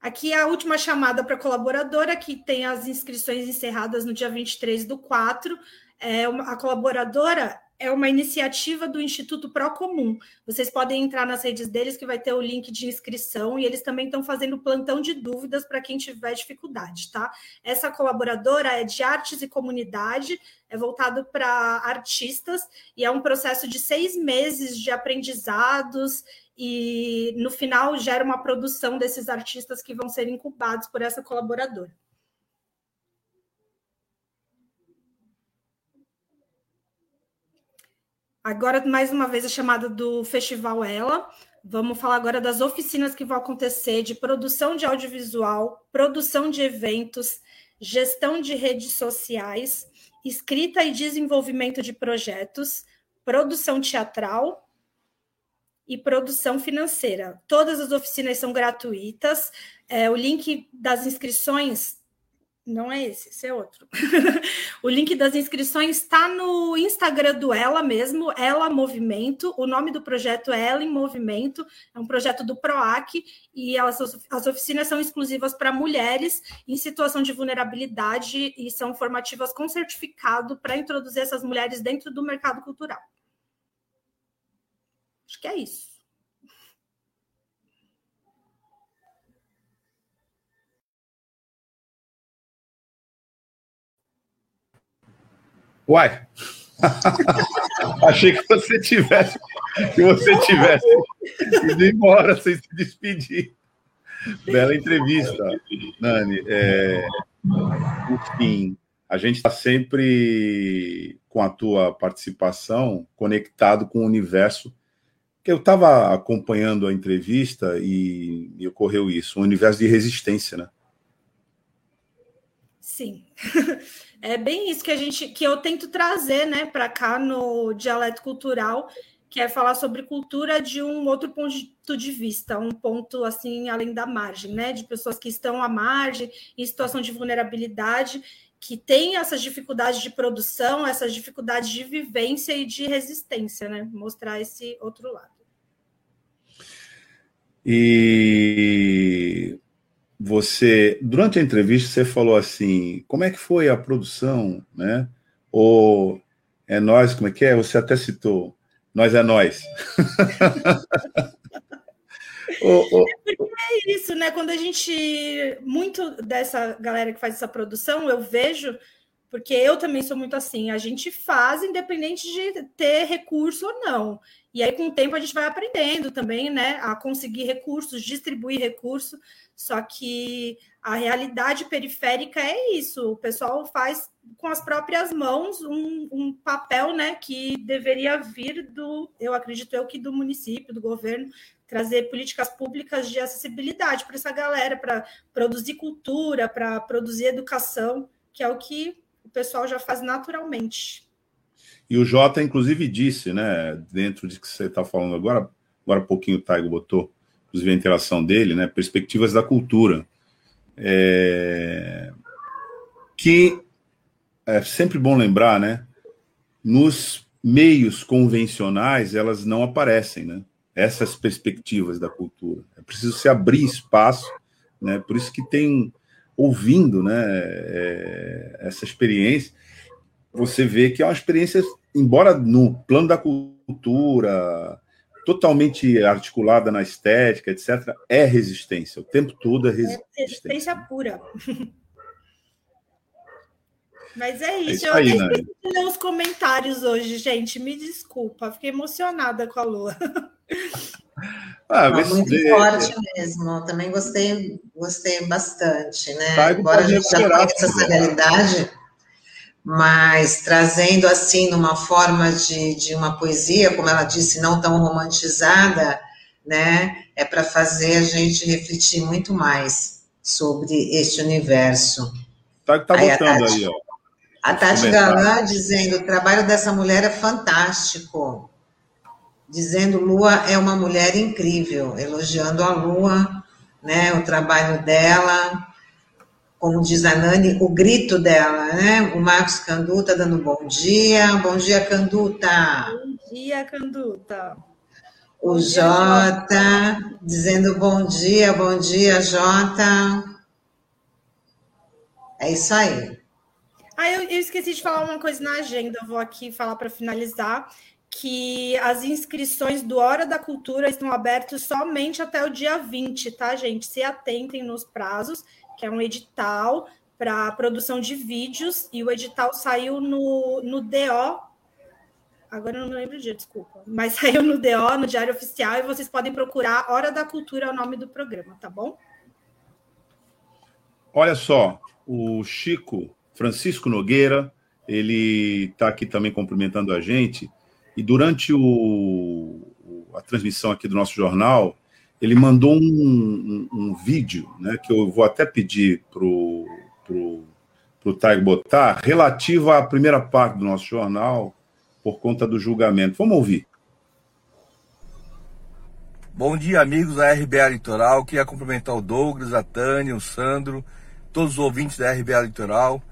Aqui é a última chamada para colaboradora, que tem as inscrições encerradas no dia 23 do 4. É uma, a colaboradora é uma iniciativa do Instituto Procomum. Vocês podem entrar nas redes deles, que vai ter o link de inscrição, e eles também estão fazendo plantão de dúvidas para quem tiver dificuldade, tá? Essa colaboradora é de artes e comunidade, é voltado para artistas, e é um processo de seis meses de aprendizados, e no final gera uma produção desses artistas que vão ser incubados por essa colaboradora. Agora, mais uma vez, a chamada do Festival Ela. Vamos falar agora das oficinas que vão acontecer de produção de audiovisual, produção de eventos, gestão de redes sociais, escrita e desenvolvimento de projetos, produção teatral e produção financeira. Todas as oficinas são gratuitas. É, o link das inscrições não é esse, esse é outro. (laughs) o link das inscrições está no Instagram do Ela mesmo, Ela Movimento. O nome do projeto é Ela em Movimento, é um projeto do PROAC e elas, as oficinas são exclusivas para mulheres em situação de vulnerabilidade e são formativas com certificado para introduzir essas mulheres dentro do mercado cultural. Acho que é isso. Uai! (laughs) Achei que você tivesse que você tivesse ido embora sem se despedir. Bela entrevista, Nani. É, enfim, a gente está sempre com a tua participação conectado com o universo eu estava acompanhando a entrevista e me ocorreu isso, um universo de resistência, né? Sim. (laughs) É bem isso que a gente que eu tento trazer, né, para cá no dialeto cultural, que é falar sobre cultura de um outro ponto de vista, um ponto assim além da margem, né, de pessoas que estão à margem, em situação de vulnerabilidade, que têm essas dificuldades de produção, essas dificuldades de vivência e de resistência, né? Mostrar esse outro lado. E você, durante a entrevista, você falou assim, como é que foi a produção, né? Ou é nós, como é que é? Você até citou, nós é nós. (laughs) é isso, né? Quando a gente, muito dessa galera que faz essa produção, eu vejo, porque eu também sou muito assim, a gente faz independente de ter recurso ou não. E aí, com o tempo, a gente vai aprendendo também, né, a conseguir recursos, distribuir recursos. Só que a realidade periférica é isso: o pessoal faz com as próprias mãos um, um papel, né, que deveria vir do, eu acredito eu, que do município, do governo, trazer políticas públicas de acessibilidade para essa galera, para produzir cultura, para produzir educação, que é o que o pessoal já faz naturalmente. E o Jota, inclusive, disse, né, dentro de que você está falando agora, agora há pouquinho o Taigo botou, inclusive a interação dele, né, perspectivas da cultura. É... Que é sempre bom lembrar, né, nos meios convencionais elas não aparecem, né, essas perspectivas da cultura. É preciso se abrir espaço, né, por isso que tem, ouvindo, né, é, essa experiência, você vê que é uma experiência embora no plano da cultura, totalmente articulada na estética, etc., é resistência. O tempo todo é resistência. É resistência pura. (laughs) Mas é isso. É isso aí, eu nem ler os comentários hoje, gente. Me desculpa, fiquei emocionada com a Lua. (laughs) Ah, ah, muito é, forte mesmo. Também gostei, gostei bastante, né? Agora a gente já conhece essa realidade mas trazendo assim numa forma de, de uma poesia, como ela disse, não tão romantizada, né? É para fazer a gente refletir muito mais sobre este universo. Tá, tá aí botando Tati, aí, ó. A Tati Galan dizendo: o trabalho dessa mulher é fantástico. Dizendo Lua é uma mulher incrível, elogiando a Lua, né? O trabalho dela, como diz a Nani, o grito dela, né? O Marcos Canduta dando bom dia. Bom dia, Canduta. Bom dia, Canduta. O Jota dizendo bom dia, bom dia, Jota. É isso aí. Ah, eu, eu esqueci de falar uma coisa na agenda, vou aqui falar para finalizar que as inscrições do Hora da Cultura estão abertas somente até o dia 20, tá, gente? Se atentem nos prazos, que é um edital para produção de vídeos, e o edital saiu no, no DO Agora eu não lembro o dia, desculpa. Mas (laughs) saiu no DO, no Diário Oficial, e vocês podem procurar Hora da Cultura, é o nome do programa, tá bom? Olha só, o Chico Francisco Nogueira, ele está aqui também cumprimentando a gente, e durante o, a transmissão aqui do nosso jornal, ele mandou um, um, um vídeo, né, que eu vou até pedir para o pro, pro Taigo botar, relativo à primeira parte do nosso jornal, por conta do julgamento. Vamos ouvir. Bom dia, amigos da RBA Litoral. Queria cumprimentar o Douglas, a Tânia, o Sandro, todos os ouvintes da RBA Litoral.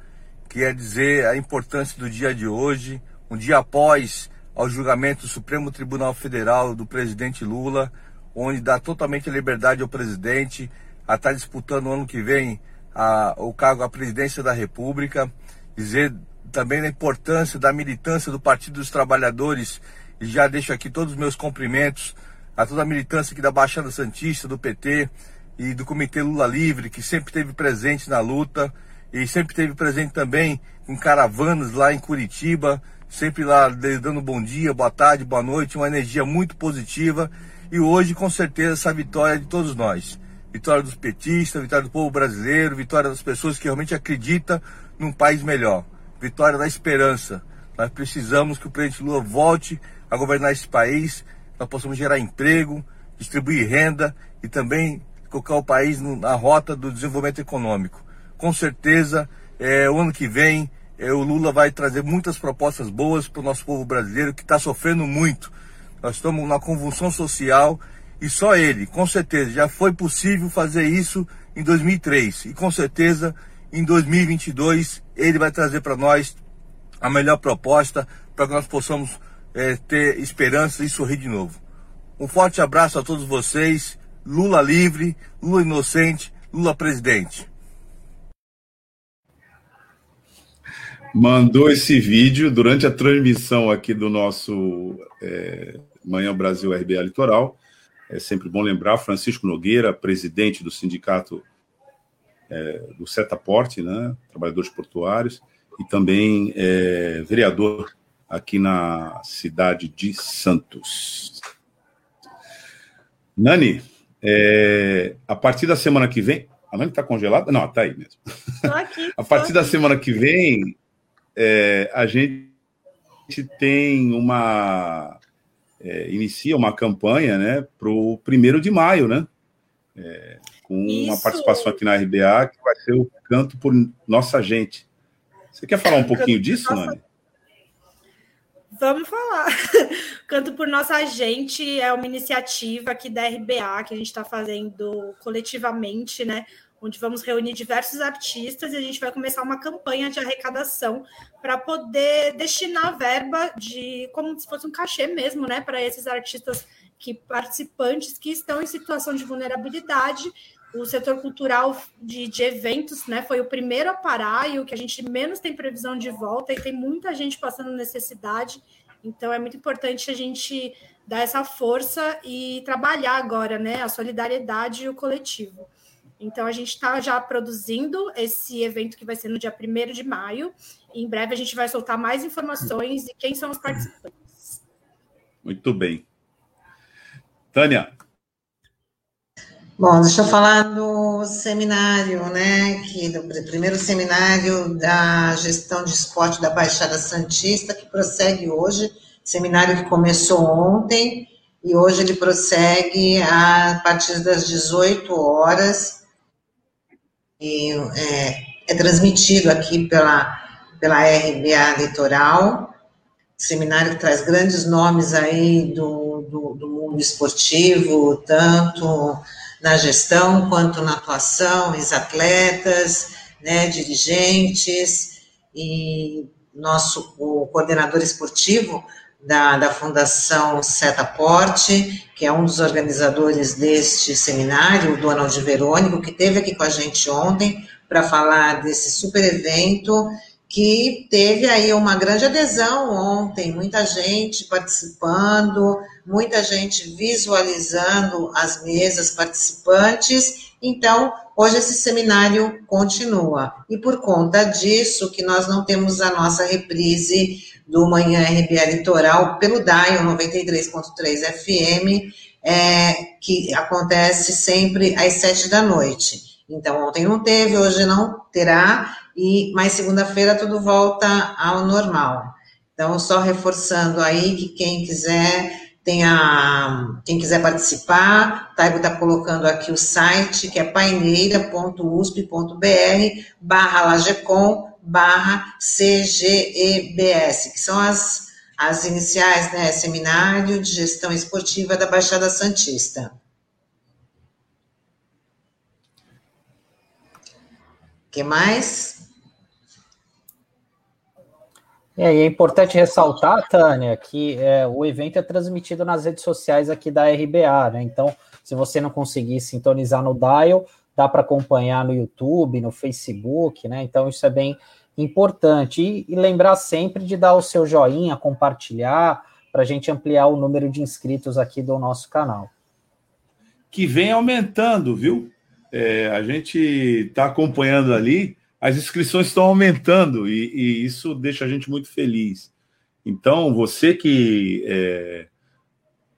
Queria dizer a importância do dia de hoje, um dia após ao julgamento do Supremo Tribunal Federal do presidente Lula, onde dá totalmente liberdade ao presidente a estar disputando no ano que vem a, o cargo, a presidência da República. Dizer também da importância da militância do Partido dos Trabalhadores. E já deixo aqui todos os meus cumprimentos a toda a militância aqui da Baixada Santista, do PT e do Comitê Lula Livre, que sempre esteve presente na luta e sempre esteve presente também em caravanas lá em Curitiba, sempre lá dando bom dia, boa tarde, boa noite, uma energia muito positiva. E hoje, com certeza, essa vitória é de todos nós. Vitória dos petistas, vitória do povo brasileiro, vitória das pessoas que realmente acreditam num país melhor vitória da esperança. Nós precisamos que o presidente Lula volte a governar esse país, nós possamos gerar emprego, distribuir renda e também colocar o país na rota do desenvolvimento econômico. Com certeza, é, o ano que vem, é, o Lula vai trazer muitas propostas boas para o nosso povo brasileiro que está sofrendo muito. Nós estamos na convulsão social e só ele, com certeza, já foi possível fazer isso em 2003 e com certeza em 2022 ele vai trazer para nós a melhor proposta para que nós possamos é, ter esperança e sorrir de novo. Um forte abraço a todos vocês. Lula livre, Lula inocente, Lula presidente. Mandou esse vídeo durante a transmissão aqui do nosso é, Manhã Brasil RBA Litoral. É sempre bom lembrar, Francisco Nogueira, presidente do Sindicato é, do Setaporte, né, trabalhadores portuários, e também é, vereador aqui na cidade de Santos. Nani, é, a partir da semana que vem. A Nani está congelada? Não, está aí mesmo. Aqui, (laughs) a partir da semana que vem, é, a gente tem uma. É, inicia uma campanha né, para o primeiro de maio, né? É, com Isso. uma participação aqui na RBA, que vai ser o Canto por Nossa Gente. Você quer falar um pouquinho disso, nossa... Nani? Vamos falar. (laughs) Canto por Nossa Gente é uma iniciativa aqui da RBA que a gente está fazendo coletivamente, né? Onde vamos reunir diversos artistas e a gente vai começar uma campanha de arrecadação para poder destinar verba de como se fosse um cachê mesmo, né? Para esses artistas que participantes que estão em situação de vulnerabilidade o setor cultural de, de, eventos né, foi o primeiro a parar e o que a gente menos tem previsão de volta, e tem muita gente passando necessidade. Então é muito importante a gente dar essa força e trabalhar agora né, a solidariedade e o coletivo. Então a gente está já produzindo esse evento que vai ser no dia 1 de maio. E em breve a gente vai soltar mais informações e quem são os participantes. Muito bem. Tânia, Bom, deixa eu falar do seminário, né, que do primeiro seminário da gestão de esporte da Baixada Santista, que prossegue hoje, seminário que começou ontem, e hoje ele prossegue a partir das 18 horas, e é, é transmitido aqui pela, pela RBA Litoral, seminário que traz grandes nomes aí do, do, do mundo esportivo, tanto na gestão quanto na atuação, ex-atletas, né, dirigentes, e nosso o coordenador esportivo da, da Fundação Setaporte, que é um dos organizadores deste seminário, o Donald Verônico, que esteve aqui com a gente ontem para falar desse super evento que teve aí uma grande adesão ontem, muita gente participando, muita gente visualizando as mesas participantes. Então, hoje esse seminário continua. E por conta disso, que nós não temos a nossa reprise do Manhã RBA Litoral pelo DAIO 93.3 FM, é, que acontece sempre às sete da noite. Então, ontem não teve, hoje não terá, e mais segunda-feira tudo volta ao normal. Então, só reforçando aí que quem quiser tenha, quem quiser participar, Taigo está colocando aqui o site, que é paineira.usp.br barra lagecom barra CGEBS, que são as, as iniciais, né, Seminário de Gestão Esportiva da Baixada Santista. que mais? É, e é importante ressaltar, Tânia, que é, o evento é transmitido nas redes sociais aqui da RBA, né? Então, se você não conseguir sintonizar no Dial, dá para acompanhar no YouTube, no Facebook, né? Então, isso é bem importante. E, e lembrar sempre de dar o seu joinha, compartilhar, para a gente ampliar o número de inscritos aqui do nosso canal. Que vem aumentando, viu? É, a gente está acompanhando ali as inscrições estão aumentando e, e, isso deixa a gente muito feliz. Então, você que é,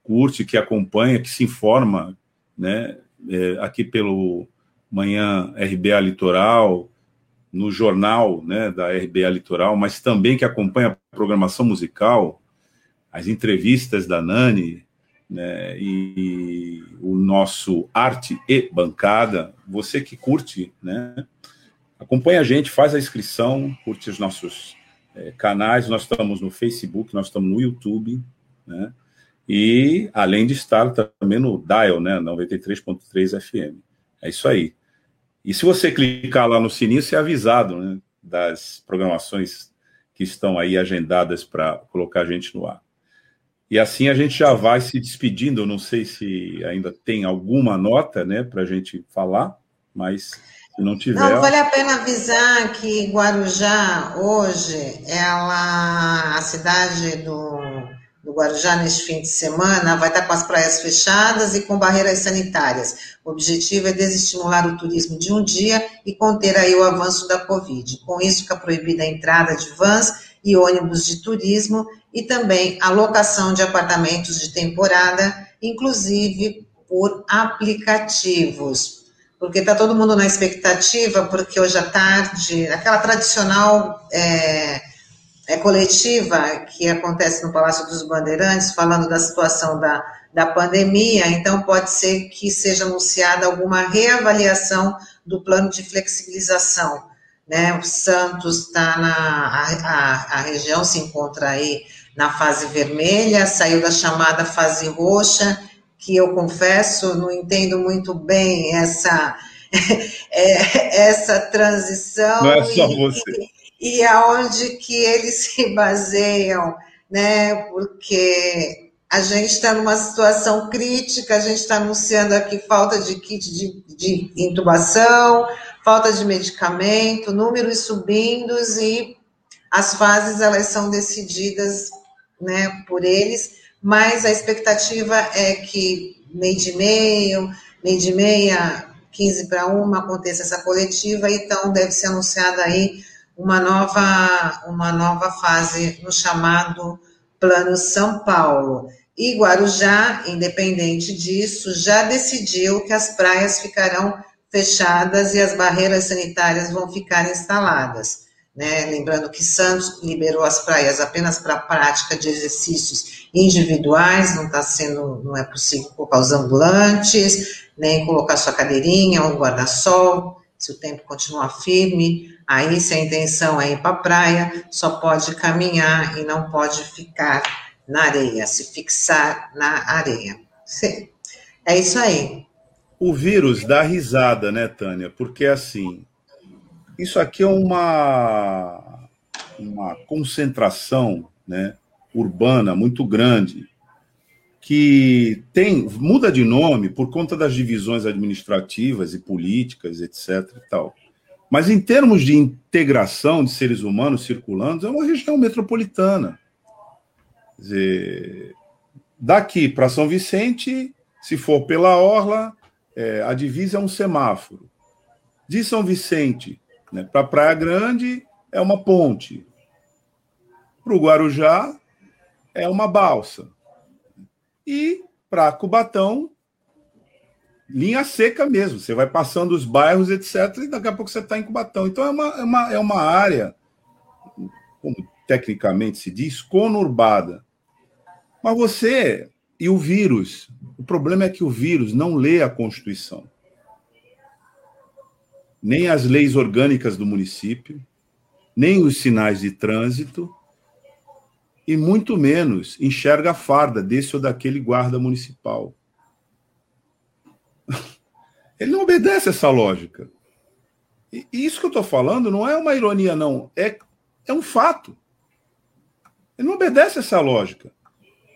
curte, que acompanha, que se informa, né, é, aqui pelo Manhã RBA Litoral, no jornal né, da RBA Litoral, mas também que acompanha a programação musical, as entrevistas da Nani, né, e o nosso Arte e Bancada, você que curte, né, Acompanhe a gente, faz a inscrição, curte os nossos é, canais. Nós estamos no Facebook, nós estamos no YouTube, né? E além de estar também no Dial, né? 93.3 FM. É isso aí. E se você clicar lá no sininho, você é avisado né, das programações que estão aí agendadas para colocar a gente no ar. E assim a gente já vai se despedindo. Eu não sei se ainda tem alguma nota né, para a gente falar, mas se não tiver. Não, vale a pena avisar que Guarujá, hoje, ela, a cidade do, do Guarujá, neste fim de semana, vai estar com as praias fechadas e com barreiras sanitárias. O objetivo é desestimular o turismo de um dia e conter aí o avanço da Covid. Com isso, fica proibida a entrada de vans e ônibus de turismo e também a locação de apartamentos de temporada, inclusive por aplicativos porque está todo mundo na expectativa, porque hoje à tarde, aquela tradicional é, é, coletiva que acontece no Palácio dos Bandeirantes, falando da situação da, da pandemia, então pode ser que seja anunciada alguma reavaliação do plano de flexibilização. Né? O Santos está na. A, a, a região se encontra aí na fase vermelha, saiu da chamada fase roxa que eu confesso, não entendo muito bem essa, (laughs) é, essa transição. Não é só você. E, aonde que eles (laughs) se baseiam, né? Porque a gente está numa situação crítica, a gente está anunciando aqui falta de kit de, de intubação, falta de medicamento, números subindo e as fases elas são decididas né, por eles mas a expectativa é que meio de meio, meio de meia, 15 para uma, aconteça essa coletiva, então deve ser anunciada aí uma nova, uma nova fase no chamado Plano São Paulo. E Guarujá, independente disso, já decidiu que as praias ficarão fechadas e as barreiras sanitárias vão ficar instaladas. Né? Lembrando que Santos liberou as praias apenas para prática de exercícios individuais, não está sendo, não é possível colocar os ambulantes, nem colocar sua cadeirinha ou guarda-sol, se o tempo continuar firme, aí se a intenção é ir para a praia, só pode caminhar e não pode ficar na areia, se fixar na areia. Sim. É isso aí. O vírus dá risada, né, Tânia? Porque assim, isso aqui é uma, uma concentração né, urbana muito grande que tem muda de nome por conta das divisões administrativas e políticas, etc. E tal. Mas em termos de integração de seres humanos circulando, é uma região metropolitana. Quer dizer, daqui para São Vicente, se for pela orla, é, a divisa é um semáforo. De São Vicente né? Para Praia Grande é uma ponte. Para o Guarujá é uma balsa. E para Cubatão, linha seca mesmo. Você vai passando os bairros, etc., e daqui a pouco você está em Cubatão. Então é uma, é, uma, é uma área, como tecnicamente se diz, conurbada. Mas você e o vírus, o problema é que o vírus não lê a Constituição nem as leis orgânicas do município, nem os sinais de trânsito, e muito menos enxerga a farda desse ou daquele guarda municipal. Ele não obedece essa lógica. E isso que eu estou falando não é uma ironia, não. É, é um fato. Ele não obedece essa lógica.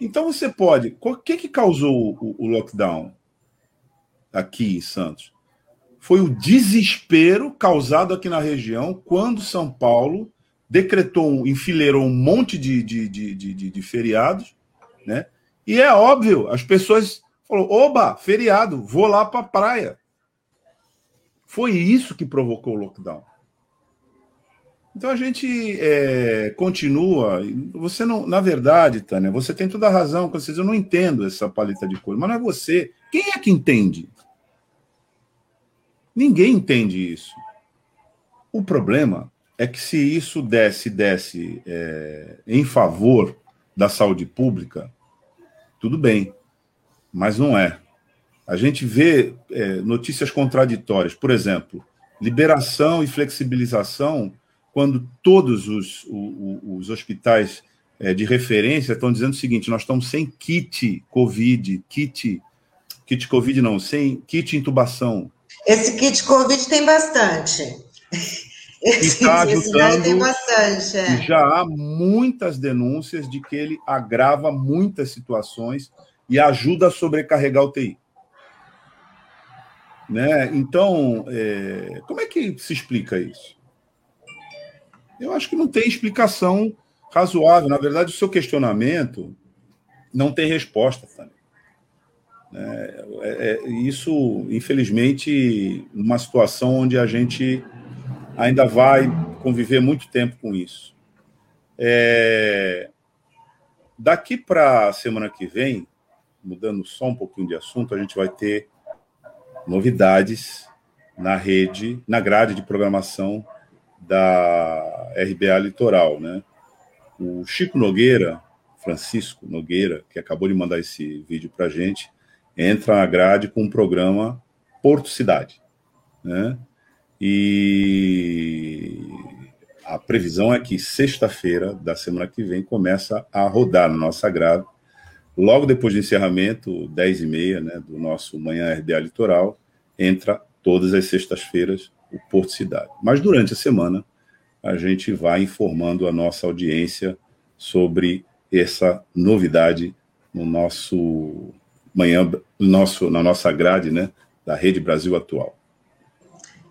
Então você pode. O que, que causou o, o lockdown aqui em Santos? foi o desespero causado aqui na região quando São Paulo decretou, enfileirou um monte de, de, de, de, de feriados, né? E é óbvio, as pessoas falaram: oba, feriado, vou lá para a praia. Foi isso que provocou o lockdown. Então a gente é, continua. Você não, na verdade, Tânia, você tem toda a razão você diz, eu não entendo essa paleta de cor, mas não é você. Quem é que entende? Ninguém entende isso. O problema é que se isso desse, desse é, em favor da saúde pública, tudo bem, mas não é. A gente vê é, notícias contraditórias, por exemplo, liberação e flexibilização, quando todos os, os, os hospitais é, de referência estão dizendo o seguinte: nós estamos sem kit COVID, kit, kit COVID não, sem kit intubação, esse kit Covid tem bastante. Esse, está ajudando, tem bastante. É. Já há muitas denúncias de que ele agrava muitas situações e ajuda a sobrecarregar o TI. Né? Então, é, como é que se explica isso? Eu acho que não tem explicação razoável. Na verdade, o seu questionamento não tem resposta, Tânia. É, é, é, isso, infelizmente, uma situação onde a gente ainda vai conviver muito tempo com isso. É, daqui para a semana que vem, mudando só um pouquinho de assunto, a gente vai ter novidades na rede, na grade de programação da RBA Litoral, né? O Chico Nogueira, Francisco Nogueira, que acabou de mandar esse vídeo para a gente, entra na grade com o programa Porto Cidade. Né? E a previsão é que sexta-feira da semana que vem começa a rodar na nossa grade. Logo depois do encerramento, 10 e meia, né, do nosso Manhã RDA Litoral, entra todas as sextas-feiras o Porto Cidade. Mas durante a semana, a gente vai informando a nossa audiência sobre essa novidade no nosso manhã nosso, na nossa grade, né, da Rede Brasil Atual.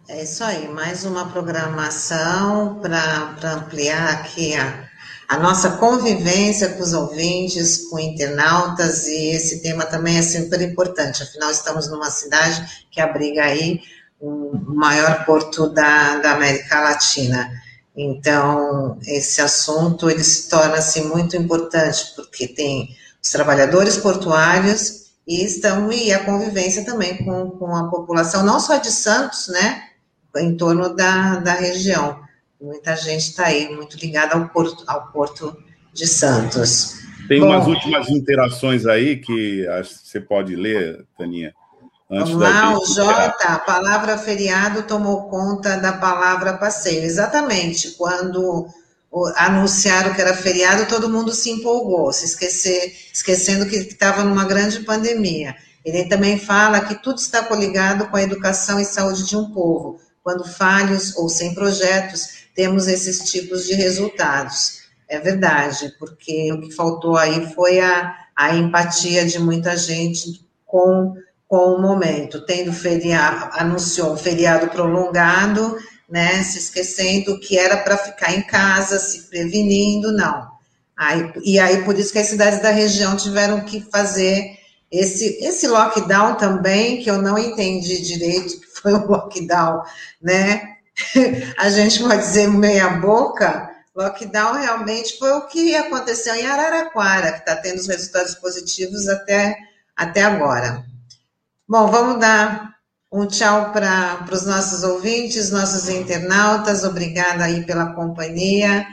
É isso aí, mais uma programação para ampliar aqui a, a nossa convivência com os ouvintes, com internautas, e esse tema também é super importante, afinal estamos numa cidade que abriga aí o maior porto da, da América Latina. Então, esse assunto ele se torna assim, muito importante, porque tem os trabalhadores portuários e estão e a convivência também com, com a população, não só de Santos, né, em torno da, da região. Muita gente está aí muito ligada ao porto, ao porto de Santos. Tem Bom, umas últimas interações aí que você pode ler, Taninha. Vamos lá, o J, a palavra feriado tomou conta da palavra passeio. Exatamente, quando anunciaram que era feriado, todo mundo se empolgou, se esquecer, esquecendo que estava numa grande pandemia. Ele também fala que tudo está coligado com a educação e saúde de um povo. Quando falhos ou sem projetos, temos esses tipos de resultados. É verdade, porque o que faltou aí foi a, a empatia de muita gente com, com o momento. Tendo feriado, anunciou um feriado prolongado, né, se esquecendo que era para ficar em casa, se prevenindo, não. Aí, e aí, por isso que as cidades da região tiveram que fazer esse, esse lockdown também, que eu não entendi direito, (laughs) que foi um lockdown, né? (laughs) A gente pode dizer meia boca, lockdown realmente foi o que aconteceu em Araraquara, que está tendo os resultados positivos até, até agora. Bom, vamos dar um tchau para os nossos ouvintes, nossos internautas. Obrigada aí pela companhia.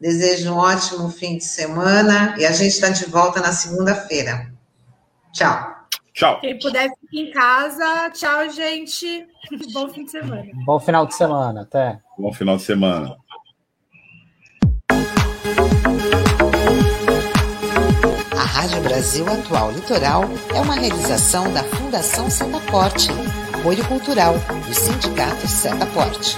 Desejo um ótimo fim de semana e a gente está de volta na segunda-feira. Tchau. Tchau. Quem puder ficar em casa, tchau, gente. Bom fim de semana. Bom final de semana, até. Bom final de semana. A Rádio Brasil Atual Litoral é uma realização da Fundação Santa Porte apoio cultural do Sindicato Setaporte.